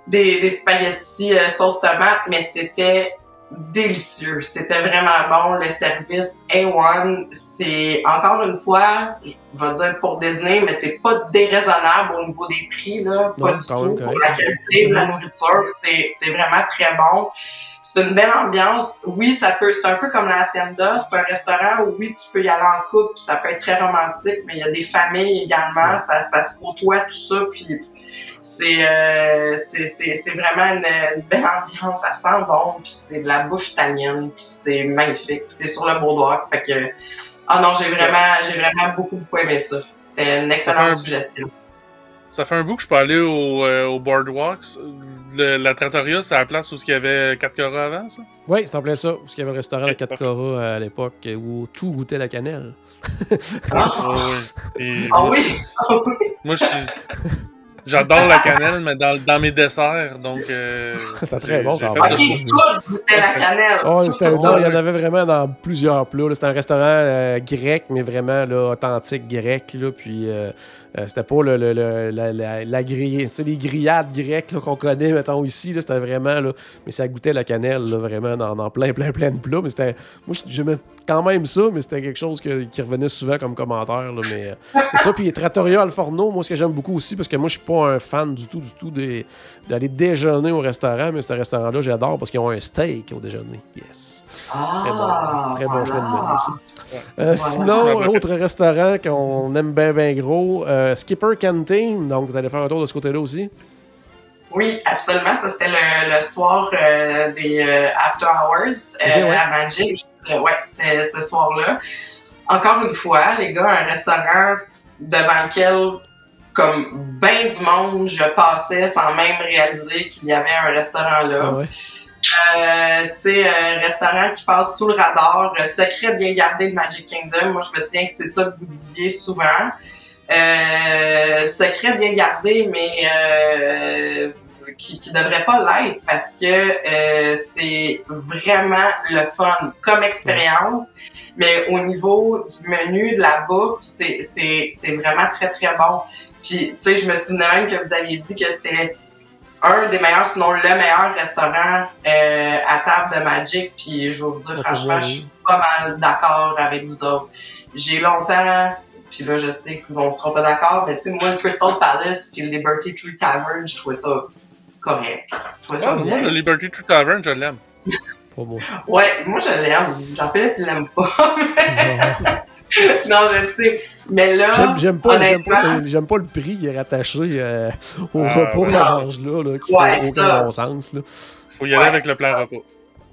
Speaker 5: des, des spaghettis euh, sauce tomate, mais c'était délicieux. C'était vraiment bon. Le service A1, c'est encore une fois, je vais dire pour Disney, mais c'est pas déraisonnable au niveau des prix, là. Pas
Speaker 2: Non,
Speaker 5: du tout. Pour la qualité de la nourriture, c'est vraiment très bon. C'est une belle ambiance. Oui, ça peut, c'est un peu comme la Hacienda. C'est un restaurant où oui, tu peux y aller en couple, puis ça peut être très romantique, mais il y a des familles également.
Speaker 2: Ouais.
Speaker 5: Ça, ça se côtoie tout ça, puis c'est, euh, c'est, c'est, c'est vraiment une, une belle ambiance. Ça sent bon, puis c'est de la bouffe italienne, puis c'est magnifique. C'est sur le Boulevard, fait que ah non, j'ai vraiment, j'ai vraiment beaucoup beaucoup aimé ça. C'était une excellente suggestion.
Speaker 4: Ça fait un bout que je peux aller au, euh, au Boardwalks. Le- la Trattoria, c'est la place où il y avait 4 Cora avant, ça?
Speaker 2: Oui, c'est en plein ça. Parce qu'il y avait un restaurant à
Speaker 4: Ok,
Speaker 2: 4
Speaker 4: parfait.
Speaker 2: Cora à l'époque où tout goûtait la cannelle.
Speaker 5: Ah,
Speaker 4: Et
Speaker 5: ah oui, ah oui.
Speaker 4: Moi, je suis- J'adore la cannelle, mais dans, dans mes desserts, donc... Euh,
Speaker 2: C'était très bon, quand même.
Speaker 5: goûtait la cannelle?
Speaker 2: Oh,
Speaker 5: Tout,
Speaker 2: c'était-
Speaker 5: tout,
Speaker 2: non,
Speaker 5: tout.
Speaker 2: il y en avait vraiment dans plusieurs plats. C'était un restaurant euh, grec, mais vraiment là, authentique grec. Là, puis euh, euh, c'était pas la, la, la les grillades grecques qu'on connaît, mettons, ici. C'était vraiment, là, mais ça goûtait la cannelle, vraiment, dans, plein, plein, plein de plats. Mais c'était, moi, j'aimais quand même ça, mais c'était quelque chose qui revenait souvent comme commentaire. Mais euh, c'est ça. Puis Trattoria Al Forno, moi, ce que j'aime beaucoup aussi, parce que moi, je suis pas un fan du tout, du tout d'aller déjeuner au restaurant, mais ce restaurant-là, j'adore parce qu'ils ont un steak au déjeuner. Yes. Très bon,
Speaker 5: Ah,
Speaker 2: très bon choix de menu aussi. Euh, Sinon, autre restaurant qu'on aime bien, bien gros, euh, Skipper Canteen. Donc, vous allez faire un tour de ce côté-là aussi?
Speaker 5: Oui, absolument. Ça, c'était le, le soir euh, des euh, After Hours euh,
Speaker 2: ouais.
Speaker 5: à Magic. Euh, ouais, c'est ce soir-là. Encore une fois, les gars, un restaurant devant lequel, comme ben du monde, je passais sans même réaliser qu'il y avait un restaurant là.
Speaker 2: Ah ouais.
Speaker 5: Euh, tu sais, un restaurant qui passe sous le radar, euh, secret bien gardé de Magic Kingdom. Moi, je me souviens que c'est ça que vous disiez souvent. Euh, secret bien gardé, mais qui, qui devrait pas l'être parce que c'est vraiment le fun comme expérience. Mais au niveau du menu, de la bouffe, c'est, c'est, c'est vraiment très, très bon. Puis, tu sais, je me souviens même que vous aviez dit que c'était un des meilleurs, sinon le meilleur restaurant euh, à table de Magic. Puis je vais vous dire, franchement, je suis pas mal d'accord avec vous autres. J'ai longtemps, puis là, je sais qu'on sera pas d'accord, mais tu sais, moi, le Crystal Palace puis le Liberty Tree Tavern, je trouvais ça correct. Je trouvais ça
Speaker 4: Ah, moi, le Liberty Tree Tavern, je l'aime.
Speaker 2: Pas.
Speaker 5: Ouais, moi, je l'aime. Jean-Philippe, il l'aime pas.
Speaker 2: Non.
Speaker 5: non, je le sais. Mais là,
Speaker 2: J'aime- pas, j'aime pas, le- j'aime pas le prix qui est rattaché euh, au
Speaker 4: Ah,
Speaker 2: repas
Speaker 4: ouais.
Speaker 2: orange-là, là, qui
Speaker 5: Ouais,
Speaker 2: fait
Speaker 5: ça.
Speaker 2: aucun bon sens. Là.
Speaker 4: Faut y aller
Speaker 5: Ouais,
Speaker 4: avec le plan
Speaker 5: ça.
Speaker 4: repas.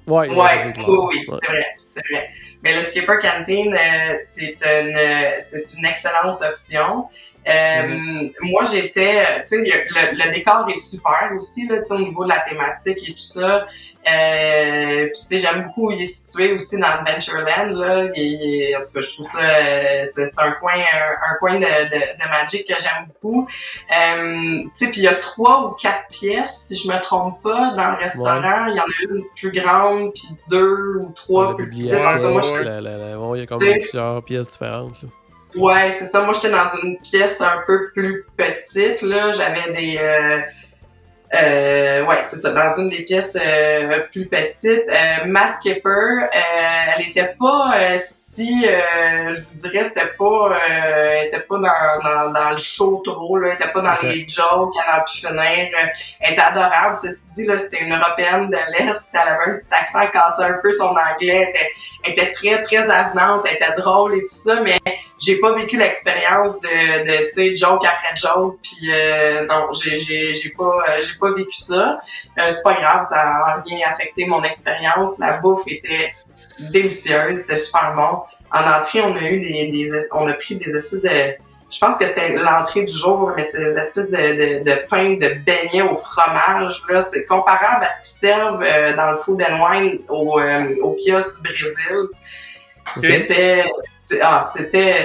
Speaker 2: Ouais,
Speaker 5: Ouais,
Speaker 2: c'est clair.
Speaker 5: oui, c'est vrai, c'est vrai. Mais le Skipper Canteen, euh, c'est une, euh, c'est une excellente option. Euh,
Speaker 2: Mm-hmm.
Speaker 5: Moi, j'étais, euh, tu sais, le, le décor est super aussi, là, au niveau de la thématique et tout ça. Euh, puis, tu sais, j'aime beaucoup où il est situé aussi dans Adventureland, là. Il en tout cas, je trouve ça, euh, c'est un coin, un, un coin de, de, de Magic que j'aime beaucoup. Euh, tu sais, puis il y a trois ou quatre pièces, si je me trompe pas, dans le restaurant. Il y en a une plus grande, puis deux ou trois plus petites.
Speaker 2: bibliothèque,
Speaker 5: En tout cas, moi, je
Speaker 2: la- la- la- ouais, il y a comme plusieurs pièces différentes. Là.
Speaker 5: Ouais, c'est ça. Moi, j'étais dans une pièce un peu plus petite, là. J'avais des... Euh, Euh, ouais, c'est ça. Dans une des pièces euh, plus petites, euh, Ma Skipper, euh, elle était pas euh, si, euh, je vous dirais, c'était pas, elle était pas dans, dans, dans, le show trop, là, elle était pas dans
Speaker 2: Okay.
Speaker 5: les jokes, elle a pu finir. euh, elle était adorable. Ceci dit, là, c'était une européenne de l'Est, elle avait un petit accent, cassait un peu son anglais, elle était, elle était très, très avenante, elle était drôle et tout ça, mais j'ai pas vécu l'expérience de, de tu sais, joke après joke, puis euh, non, j'ai, j'ai, j'ai pas, euh, pas vécu ça. Euh, c'est pas grave, ça a rien affecté mon expérience. La bouffe était délicieuse, c'était super bon. En entrée, on a eu des, des es- on a pris des espèces de, je pense que c'était l'entrée du jour, mais c'est des espèces de, de, de pain de beignets au fromage. Là, c'est comparable à ce qu'ils servent euh, dans le food and wine au, euh, au kiosque du Brésil. C'était, ah, c'était,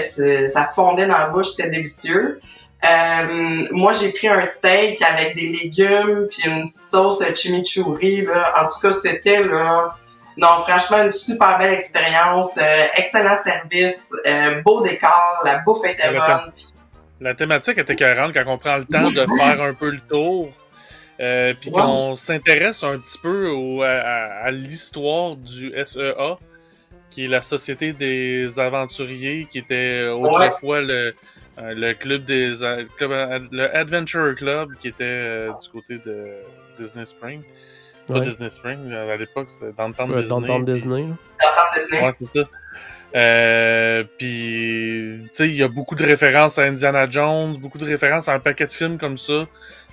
Speaker 5: ça fondait dans la bouche, c'était délicieux. Euh, moi, j'ai pris un steak avec des légumes puis une petite sauce chimichurri. Là. En tout cas, c'était là. Non, franchement, une super belle expérience, euh, excellent service, euh, beau décor, la bouffe était bonne.
Speaker 4: La thématique était cohérente quand on prend le temps de faire un peu le tour. Puis qu'on s'intéresse un petit peu au- à, l'histoire du SEA, qui est la Société des Aventuriers, qui était autrefois le, euh, le club des euh, club, euh, le Adventure Club, qui était euh, du côté de Disney Spring. Pas
Speaker 2: Ouais.
Speaker 4: Disney Spring, à l'époque, c'était dans le temps de
Speaker 2: Ouais,
Speaker 4: Disney.
Speaker 2: dans le temps Disney?
Speaker 5: Disney.
Speaker 4: Ouais, c'est ça. Euh, puis, tu sais, il y a beaucoup de références à Indiana Jones, beaucoup de références à un paquet de films comme ça.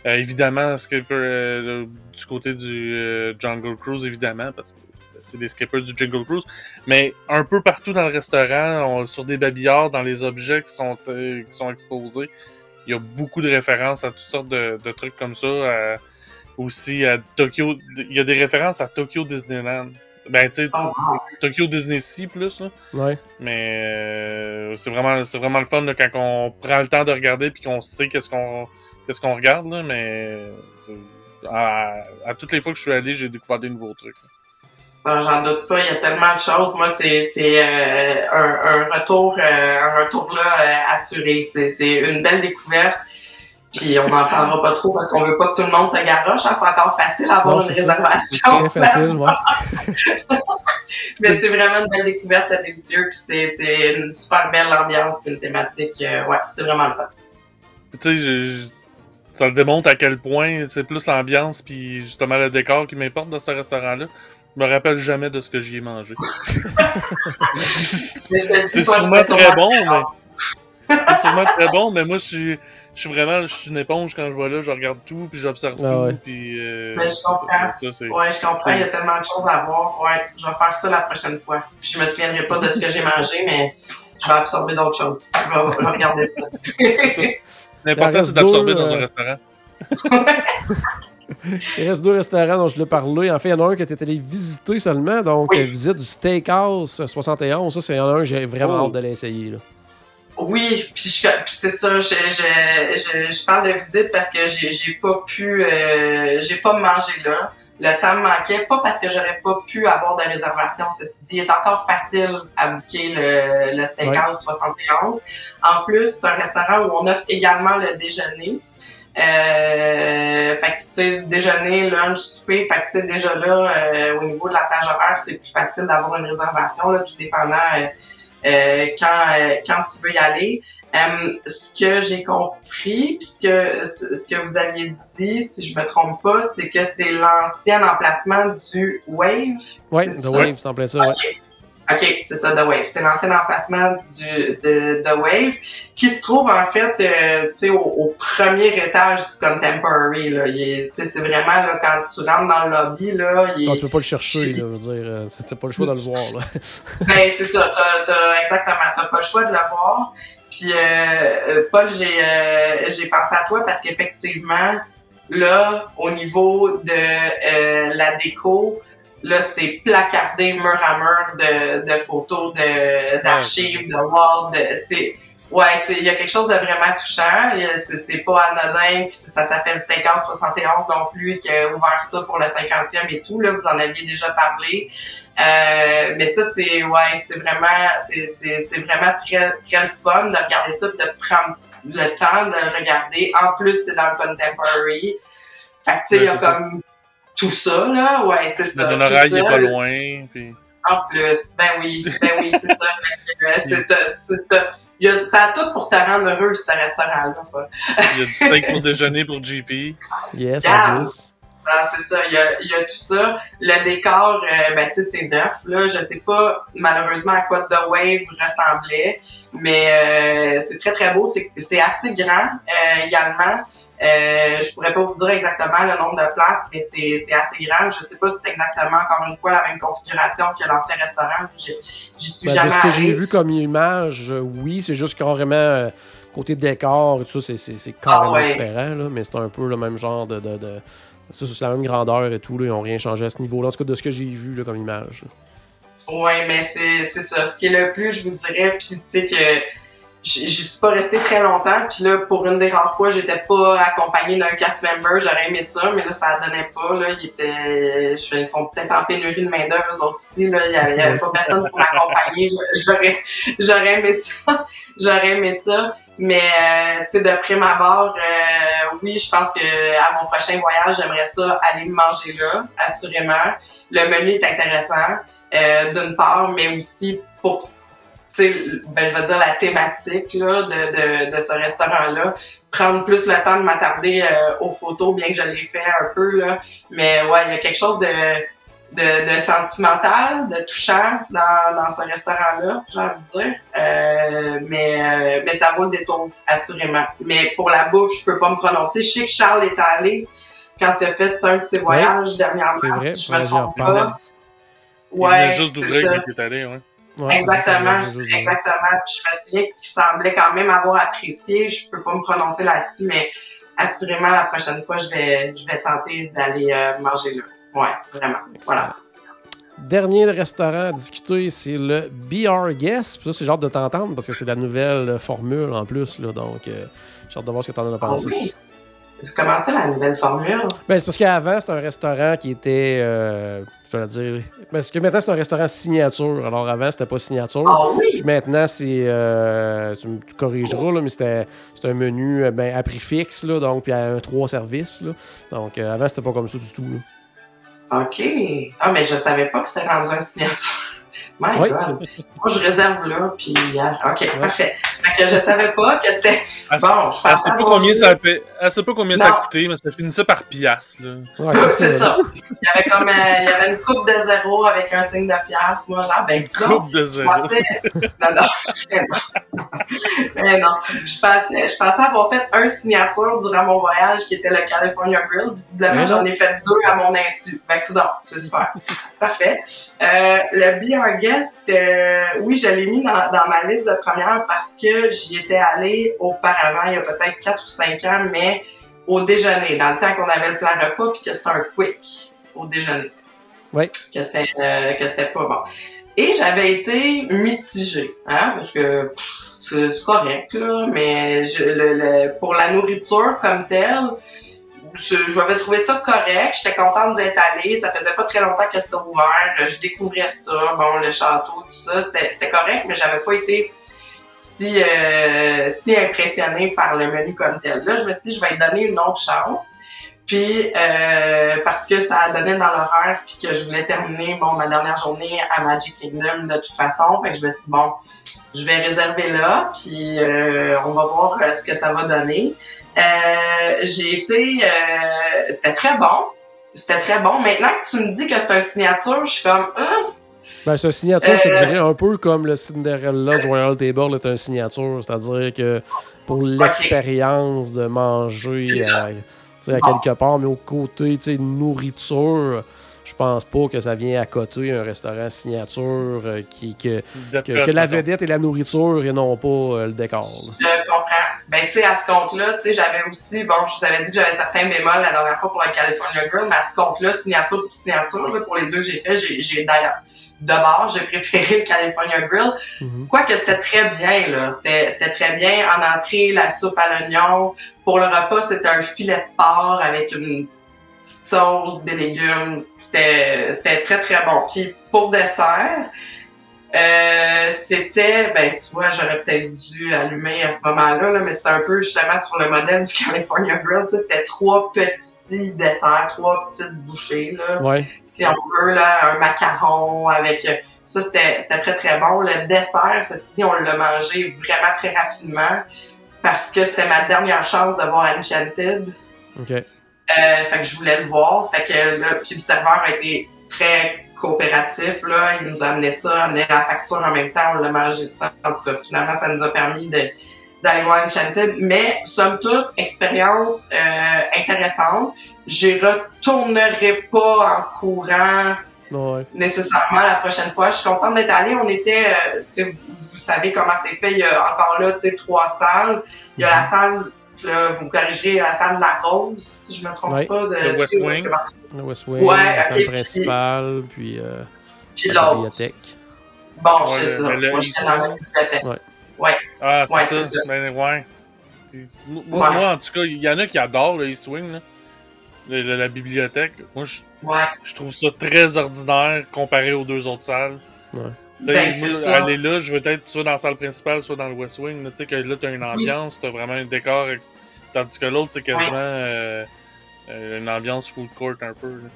Speaker 4: Euh, évidemment, Skipper, euh, du côté du euh, Jungle Cruise, évidemment, parce que c'est des skippers du Jungle Cruise. Mais un peu partout dans le restaurant, on- sur des babillards, dans les objets qui sont, euh, qui sont exposés, il y a beaucoup de références à toutes sortes de, de trucs comme ça. à- aussi à Tokyo, il y a des références à Tokyo Disneyland. Ben, tu sais,
Speaker 5: wow.
Speaker 4: Tokyo Disney Sea plus, là.
Speaker 2: Ouais.
Speaker 4: Mais euh, c'est vraiment c'est vraiment le fun là, quand on prend le temps de regarder puis qu'on sait qu'est-ce qu'on qu'est-ce qu'on regarde là, mais à toutes les fois que je suis allé, j'ai découvert des nouveaux trucs.
Speaker 5: Ben, J'en doute pas, il y a tellement de choses. Moi, c'est c'est, euh, un, un retour, euh, un retour là euh, assuré. C'est c'est une belle découverte. Puis on n'en parlera pas trop parce qu'on veut pas que tout le monde se garoche. hein. C'est encore facile d'avoir
Speaker 2: Non,
Speaker 5: une
Speaker 2: c'est. C'est
Speaker 5: réservation.
Speaker 2: très facile, ouais.
Speaker 5: Mais c'est vraiment une belle découverte, c'est délicieux. Puis c'est c'est une super belle ambiance, puis une thématique. euh, ouais, c'est vraiment le fun.
Speaker 4: Tu sais, je- je- ça démontre à quel point c'est plus l'ambiance puis justement le décor qui m'importe dans ce restaurant-là. Je me rappelle jamais de ce que j'y ai mangé. C'est sûrement très bon, mais c'est sûrement très bon, mais moi je suis je suis vraiment je suis une éponge quand je vois là, je regarde tout puis j'observe
Speaker 2: Ah
Speaker 4: tout
Speaker 2: ouais.
Speaker 4: puis euh,
Speaker 5: Mais je comprends.
Speaker 4: ça,
Speaker 5: Ouais, je comprends, il y a tellement de choses à voir. Ouais, je vais faire ça la prochaine fois. Puis je me souviendrai pas de ce que j'ai mangé, mais je vais absorber d'autres choses. Je vais, je vais regarder ça.
Speaker 4: L'important, c'est d'absorber dans un
Speaker 2: euh,
Speaker 4: restaurant.
Speaker 2: Il reste deux restaurants dont je l'ai parlé. En fait, il y en a un que tu es allé visiter seulement. Donc,
Speaker 5: Oui.
Speaker 2: euh, visite du Steakhouse 71. Ça, c'est un que j'ai vraiment
Speaker 4: Oh.
Speaker 2: hâte de l'essayer.
Speaker 5: Oui, puis, c'est ça, je, je, je, je parle de visite parce que j'ai pas pu, euh, j'ai pas mangé là. Le temps me manquait, pas parce que j'aurais pas pu avoir de réservation, ceci dit, il est encore facile à booker le, le Steakhouse 71. En plus, c'est un restaurant où on offre également le déjeuner. Euh, fait que, tu sais, déjeuner, lunch, souper, fait que, tu sais, déjà là, euh, au niveau de la plage horaire, c'est plus facile d'avoir une réservation, là, tout dépendant euh, euh, quand, euh, quand tu veux y aller. Euh, ce que j'ai compris, puis ce que, ce que vous aviez dit, si je me trompe pas, c'est que c'est l'ancien emplacement du Wave. C'est
Speaker 2: The
Speaker 5: ça?
Speaker 2: Wave, c'est en plein ça. Ouais.
Speaker 5: Ok, c'est ça, The Wave. C'est l'ancien emplacement du, de The Wave qui se trouve en fait, euh, tu sais, au, au premier étage du Contemporary. Là. C'est vraiment là, quand tu rentres dans le lobby, là, il
Speaker 2: Non, tu peux pas le chercher, là, je veux dire. euh, C'était pas le choix de le voir. Là.
Speaker 5: Ben, c'est ça, t'as, t'as- exactement, t'as pas le choix de le voir. Puis, euh, euh, Paul, j'ai, euh, j'ai pensé à toi parce qu'effectivement, là, au niveau de euh, la déco, là, c'est placardé mur à mur de, de photos, de, d'archives, de walls, de, c'est, ouais, c'est, il y a quelque chose de vraiment touchant. C'est, pas anodin, puis ça s'appelle Steakhouse 71 non plus, qui a ouvert ça pour le 50e et tout, là, vous en aviez déjà parlé. Euh, mais ça, c'est ouais, c'est vraiment, c'est, c'est, c'est vraiment très, très fun de regarder ça, de prendre le temps de le regarder. En plus, c'est dans le contemporary. Fait que, tu sais, il y a comme tout ça, là. Ouais, c'est ça. Tout
Speaker 4: Donorail
Speaker 5: ça.
Speaker 4: est pas loin. Puis...
Speaker 5: En plus, ben oui, ben oui, c'est ça. Euh, c'est, euh, euh, il y a, ça a tout pour te rendre heureux, ce restaurant-là.
Speaker 4: Il y a du steak pour déjeuner pour JP.
Speaker 2: Yes,
Speaker 5: Yeah.
Speaker 2: en plus.
Speaker 5: Ah, c'est ça, il y, a, il y a tout ça. Le décor, euh, ben, tu sais, c'est neuf. Là. Je sais pas, malheureusement, à quoi The Wave ressemblait, mais euh, c'est très, très beau. C'est, c'est assez grand euh, également. Euh, je pourrais pas vous dire exactement le nombre de places, mais c'est, assez grand. Je sais pas si c'est exactement, encore une fois, la même configuration que l'ancien restaurant. J'y, suis
Speaker 2: Ben,
Speaker 5: jamais
Speaker 2: de ce que j'ai vu comme image, euh, oui, c'est juste carrément euh, côté décor et tout ça, c'est- carrément
Speaker 5: Ah ouais.
Speaker 2: différent, là, mais c'est un peu le même genre de. de, de- ça, c'est la même grandeur et tout, là, ils n'ont rien changé à ce niveau-là. En tout cas, de ce que j'ai vu là, comme image.
Speaker 5: Ouais, mais c'est ça. Ce qui est le plus, je vous dirais, puis tu sais que j'y suis pas restée très longtemps, puis là, pour une des rares fois, j'étais pas accompagnée d'un cast member, j'aurais aimé ça, mais là, ça donnait pas, là, ils étaient, ils sont peut-être en pénurie de main-d'œuvre, eux autres ici, là, il y avait, pas personne pour m'accompagner, j'aurais, j'aurais aimé ça, j'aurais aimé ça, mais, euh, tu sais, de prime abord, euh, oui, je pense que à mon prochain voyage, j'aimerais ça aller manger là, assurément. Le menu est intéressant, euh, d'une part, mais aussi pour, ben, je vais dire la thématique là, de, de, de ce restaurant-là. Prendre plus le temps de m'attarder euh, aux photos, bien que je l'ai fait un peu, là. Mais ouais, il y a quelque chose de, de, de sentimental, de touchant dans, dans ce restaurant-là, j'ai envie de dire. Euh, mais, euh, mais ça vaut le détour, assurément. Mais pour la bouffe, je peux pas me prononcer. Je sais que Charles est allé quand il a fait un de ses voyages dernièrement, si je me trompe pas.
Speaker 4: Il venait
Speaker 5: Ouais,
Speaker 4: juste d'ouvrir quand il est allé, ouais.
Speaker 2: Ouais,
Speaker 5: Exactement, exactement. Puis je me souviens qu'il semblait quand même avoir apprécié. Je peux pas me prononcer là-dessus, mais assurément la prochaine fois, je vais, je vais tenter d'aller euh, manger là. Ouais, vraiment. Voilà.
Speaker 2: Dernier restaurant à discuter, c'est le BR Guest. Puis ça, c'est genre de t'entendre parce que c'est la nouvelle formule en plus. Là, donc, euh, j'ai hâte de voir ce que tu en as
Speaker 5: Ah
Speaker 2: pensé.
Speaker 5: oui. Comment ça la nouvelle formule?
Speaker 2: Ben, c'est parce qu'avant, c'était un restaurant qui était. Euh, je vais dire. Parce que maintenant, c'est un restaurant signature. Alors, avant, c'était pas signature.
Speaker 5: Ah
Speaker 2: Puis
Speaker 5: oui!
Speaker 2: maintenant, c'est. Euh, tu me corrigeras, là, mais c'était un menu euh, ben, à prix fixe, là, donc, puis à un trois services. Là. Donc, euh, avant, c'était pas comme ça du tout. Là.
Speaker 5: OK. Ah, mais je savais pas que c'était rendu un signature. My
Speaker 2: Oui.
Speaker 5: God. Moi, je réserve là, puis... euh, OK, parfait. Fait que je savais pas que c'était...
Speaker 4: Elle,
Speaker 5: Bon, je
Speaker 4: elle
Speaker 5: pensais
Speaker 4: sait pas
Speaker 5: avoir
Speaker 4: combien ça a pa- elle sait pas combien ça
Speaker 5: Non.
Speaker 4: coûté, mais ça finissait par piastres, là.
Speaker 2: Ouais,
Speaker 5: C'est ça. Il y avait comme euh, il y avait une coupe de zéro avec un signe de pièce. Moi, genre, ben, non,
Speaker 4: Coupe de
Speaker 5: je
Speaker 4: zéro.
Speaker 5: pensais. Non, non. Eh non. Je pensais, je pensais avoir fait un signature durant mon voyage qui était le California Grill. Visiblement,
Speaker 2: non.
Speaker 5: j'en ai fait deux à mon insu. Ben, tout c'est super. C'est parfait. Euh, le Guest, euh, oui, je l'ai mis dans, dans ma liste de première parce que j'y étais allée auparavant, il y a peut-être 4 ou 5 ans, mais au déjeuner, dans le temps qu'on avait le plan repas, puis que c'était un quick au déjeuner.
Speaker 2: Oui.
Speaker 5: Que c'était euh, que c'était pas bon. Et j'avais été mitigée, hein, parce que pff, c'est c'est correct, là, mais je, le, le- pour la nourriture comme telle, je- trouvé ça correct. J'étais contente d'être allée. Ça faisait pas très longtemps que c'était ouvert. Je découvrais ça. Bon, le château, tout ça, c'était correct, mais j'avais pas été si, euh, si impressionnée par le menu comme tel. Là, je me suis dit, je vais lui donner une autre chance. Puis, euh, parce que ça a donné dans l'horaire, puis que je voulais terminer bon, ma dernière journée à Magic Kingdom de toute façon. Fait que je me suis dit, bon, je vais réserver là, puis euh, on va voir ce que ça va donner. Euh, j'ai été... euh, c'était très bon. C'était très bon. Maintenant que tu me dis que c'est un signature, je suis comme... Hum,
Speaker 2: Ben, c'est un signature, je te
Speaker 5: Euh,
Speaker 2: dirais, un peu comme le Cinderella's Royal Table est un signature. C'est-à-dire que pour l'expérience de manger à, à quelque part, mais au côté sais, nourriture, je pense pas que ça vient à côté un restaurant signature euh, qui, que, que, que la vedette est la nourriture et non pas euh, le décor. là.
Speaker 5: Je comprends. Ben, tu sais, à ce compte-là, tu sais, j'avais aussi, bon, je vous avais dit que j'avais certains bémols la dernière fois pour le California Grill, mais à ce compte-là, signature pour signature, là, pour les deux que j'ai fait, j'ai, j'ai d'ailleurs, de base, j'ai préféré le California Grill.
Speaker 2: Mhm.
Speaker 5: Quoique c'était très bien, là. C'était, c'était très bien. En entrée, la soupe à l'oignon. Pour le repas, c'était un filet de porc avec une petite sauce, des légumes. C'était, c'était très, très bon. Puis pour dessert, Euh, c'était, ben tu vois, j'aurais peut-être dû allumer à ce moment-là, là, mais c'était un peu justement sur le modèle du California Grill. C'était trois petits desserts, trois petites bouchées, là,
Speaker 2: Ouais.
Speaker 5: si on veut, là, un macaron avec... Ça, c'était c'était très, très bon. Le dessert, ceci dit, on l'a mangé vraiment très rapidement parce que c'était ma dernière chance de voir Enchanted.
Speaker 2: OK.
Speaker 5: Euh, fait que je voulais le voir. Fait que là, puis le serveur a été très coopératif. Là. Il nous a amené ça, amené la facture en même temps, on l'a mangé. En tout cas, finalement, ça nous a permis de d'aller voir Enchanted. Mais, somme toute, expérience euh, intéressante. J'y retournerai pas en courant
Speaker 2: Ouais.
Speaker 5: nécessairement la prochaine fois. Je suis contente d'être allée. On était, euh, vous, vous savez comment c'est fait. Il y a encore là, tu sais, trois salles. Il y a la salle, là, vous corrigerez, la salle de la Rose, si je me trompe
Speaker 2: Ouais.
Speaker 5: pas. De,
Speaker 4: Le West Wing.
Speaker 2: Le West Wing,
Speaker 5: Ouais,
Speaker 2: la salle
Speaker 5: puis-
Speaker 2: principale, puis euh,
Speaker 5: Puis
Speaker 2: la bibliothèque.
Speaker 5: Bon,
Speaker 4: Ouais,
Speaker 5: c'est ça.
Speaker 4: le
Speaker 5: Moi, j'étais dans la bibliothèque.
Speaker 4: Ah, c'est
Speaker 5: Ouais,
Speaker 4: ça.
Speaker 5: c'est ça.
Speaker 4: Ben, ouais. Moi,
Speaker 5: Ouais.
Speaker 4: moi, en tout cas, il y en a qui adorent le East Wing, là. Le- le- la bibliothèque. Moi, je,
Speaker 5: Ouais.
Speaker 4: je trouve ça très ordinaire comparé aux deux autres salles.
Speaker 2: Ouais.
Speaker 5: Ben,
Speaker 4: aller là, je veux être soit dans la salle principale, soit dans le West Wing. là. Tu sais, que là, t'as une ambiance, t'as vraiment un décor. ex- Tandis que l'autre, c'est quasiment euh, euh, une ambiance full court un peu. là.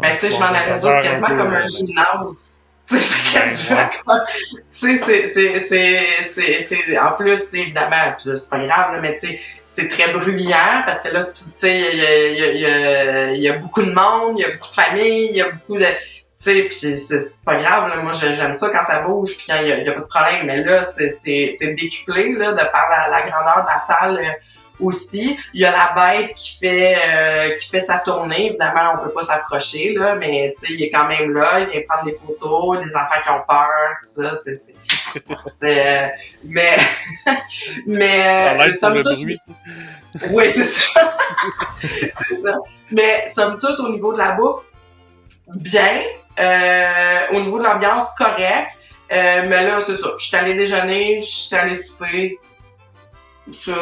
Speaker 5: Ben, tu sais, je m'en allais c'est quasiment
Speaker 4: peu,
Speaker 5: comme un gymnase. Tu sais, c'est quasiment
Speaker 4: Ouais.
Speaker 5: comme. Tu sais, c'est- c'est- c'est. c'est- c'est- En plus, tu sais, évidemment, c'est pas grave, là, mais tu sais, c'est très bruyant parce que là, tu tu sais, il y a, il y, a, il y, a, il y a beaucoup de monde, il y a beaucoup de familles, il y a beaucoup de. Tu sais, puis c'est- pas grave, là. moi j'ai- j'aime ça quand ça bouge, puis quand il y a, pas de problème, mais là, c'est décuplé, là, de par la, la grandeur de la salle. euh, aussi. Il y a la bête qui fait euh, qui fait sa tournée. Évidemment, on peut pas s'approcher, là, mais tu sais, il est quand même là, il vient prendre des photos, des enfants qui ont peur, tout ça. C'est, c'est, euh, mais mais euh, somme toute, oui, c'est ça. c'est ça. Mais somme toute, au niveau de la bouffe, bien. Euh, au niveau de l'ambiance, correct. Euh, mais là, c'est ça. Je suis allé déjeuner, je suis allé souper. Je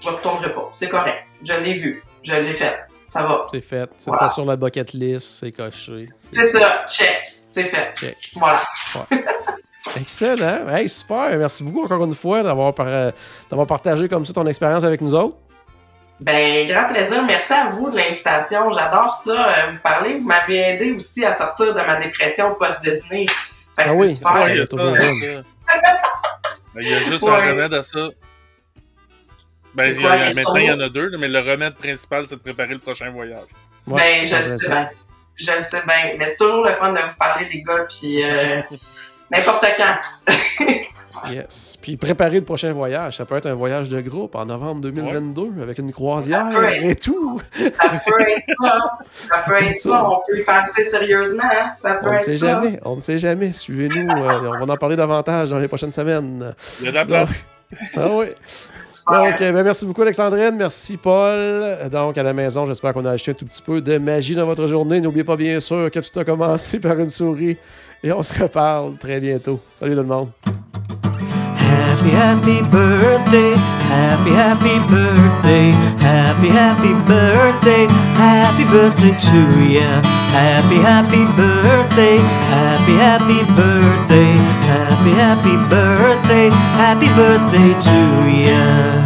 Speaker 5: je retournerai pas. C'est correct. Je l'ai vu. Je l'ai fait. Ça va.
Speaker 2: C'est fait. C'est
Speaker 5: Voilà.
Speaker 2: sur la bucket list, c'est coché.
Speaker 5: C'est ça. Check. C'est fait.
Speaker 2: Check.
Speaker 5: Voilà.
Speaker 2: Excellent. Hey, super. Merci beaucoup encore une fois d'avoir par- euh, d'avoir partagé comme ça ton expérience avec nous autres.
Speaker 5: Ben, grand plaisir. Merci à vous de l'invitation. J'adore ça. euh, vous parler. Vous m'avez aidé aussi à sortir de ma dépression post-Disney. Fait que
Speaker 2: Ah
Speaker 5: c'est
Speaker 2: oui.
Speaker 5: super.
Speaker 4: Il y a
Speaker 2: toujours
Speaker 4: ça. Ben, Il y a juste
Speaker 5: Ouais.
Speaker 4: un remède à ça. Ben, il y a- maintenant, il y en a deux, mais le remède principal, c'est de préparer le prochain voyage.
Speaker 2: Ouais,
Speaker 5: ben, je le sais bien. Je le sais bien. Mais c'est toujours le fun de vous parler, les gars, puis euh, n'importe quand.
Speaker 2: Yes. Puis préparer le prochain voyage. Ça peut être un voyage de groupe en novembre 2022 avec une croisière
Speaker 5: Ça peut être.
Speaker 2: et tout.
Speaker 5: Ça peut être ça. Ça peut être ça. On peut y penser sérieusement. Hein? Ça peut
Speaker 2: On ne
Speaker 5: être
Speaker 2: sait
Speaker 5: ça.
Speaker 2: jamais. On ne sait jamais. Suivez-nous. euh, on va en parler davantage dans les prochaines semaines.
Speaker 4: Il y a de la place.
Speaker 2: Ah oui. Donc, euh, ben, merci beaucoup, Alexandrine. Merci, Paul. Donc, à la maison, j'espère qu'on a acheté un tout petit peu de magie dans votre journée. N'oubliez pas, bien sûr, que tout a commencé par une souris. Et on se reparle très bientôt. Salut tout le monde.
Speaker 3: Happy, happy birthday, happy, happy birthday, happy, happy birthday, happy birthday to ya. Happy, happy birthday, happy, happy birthday, happy, happy birthday, happy birthday to ya.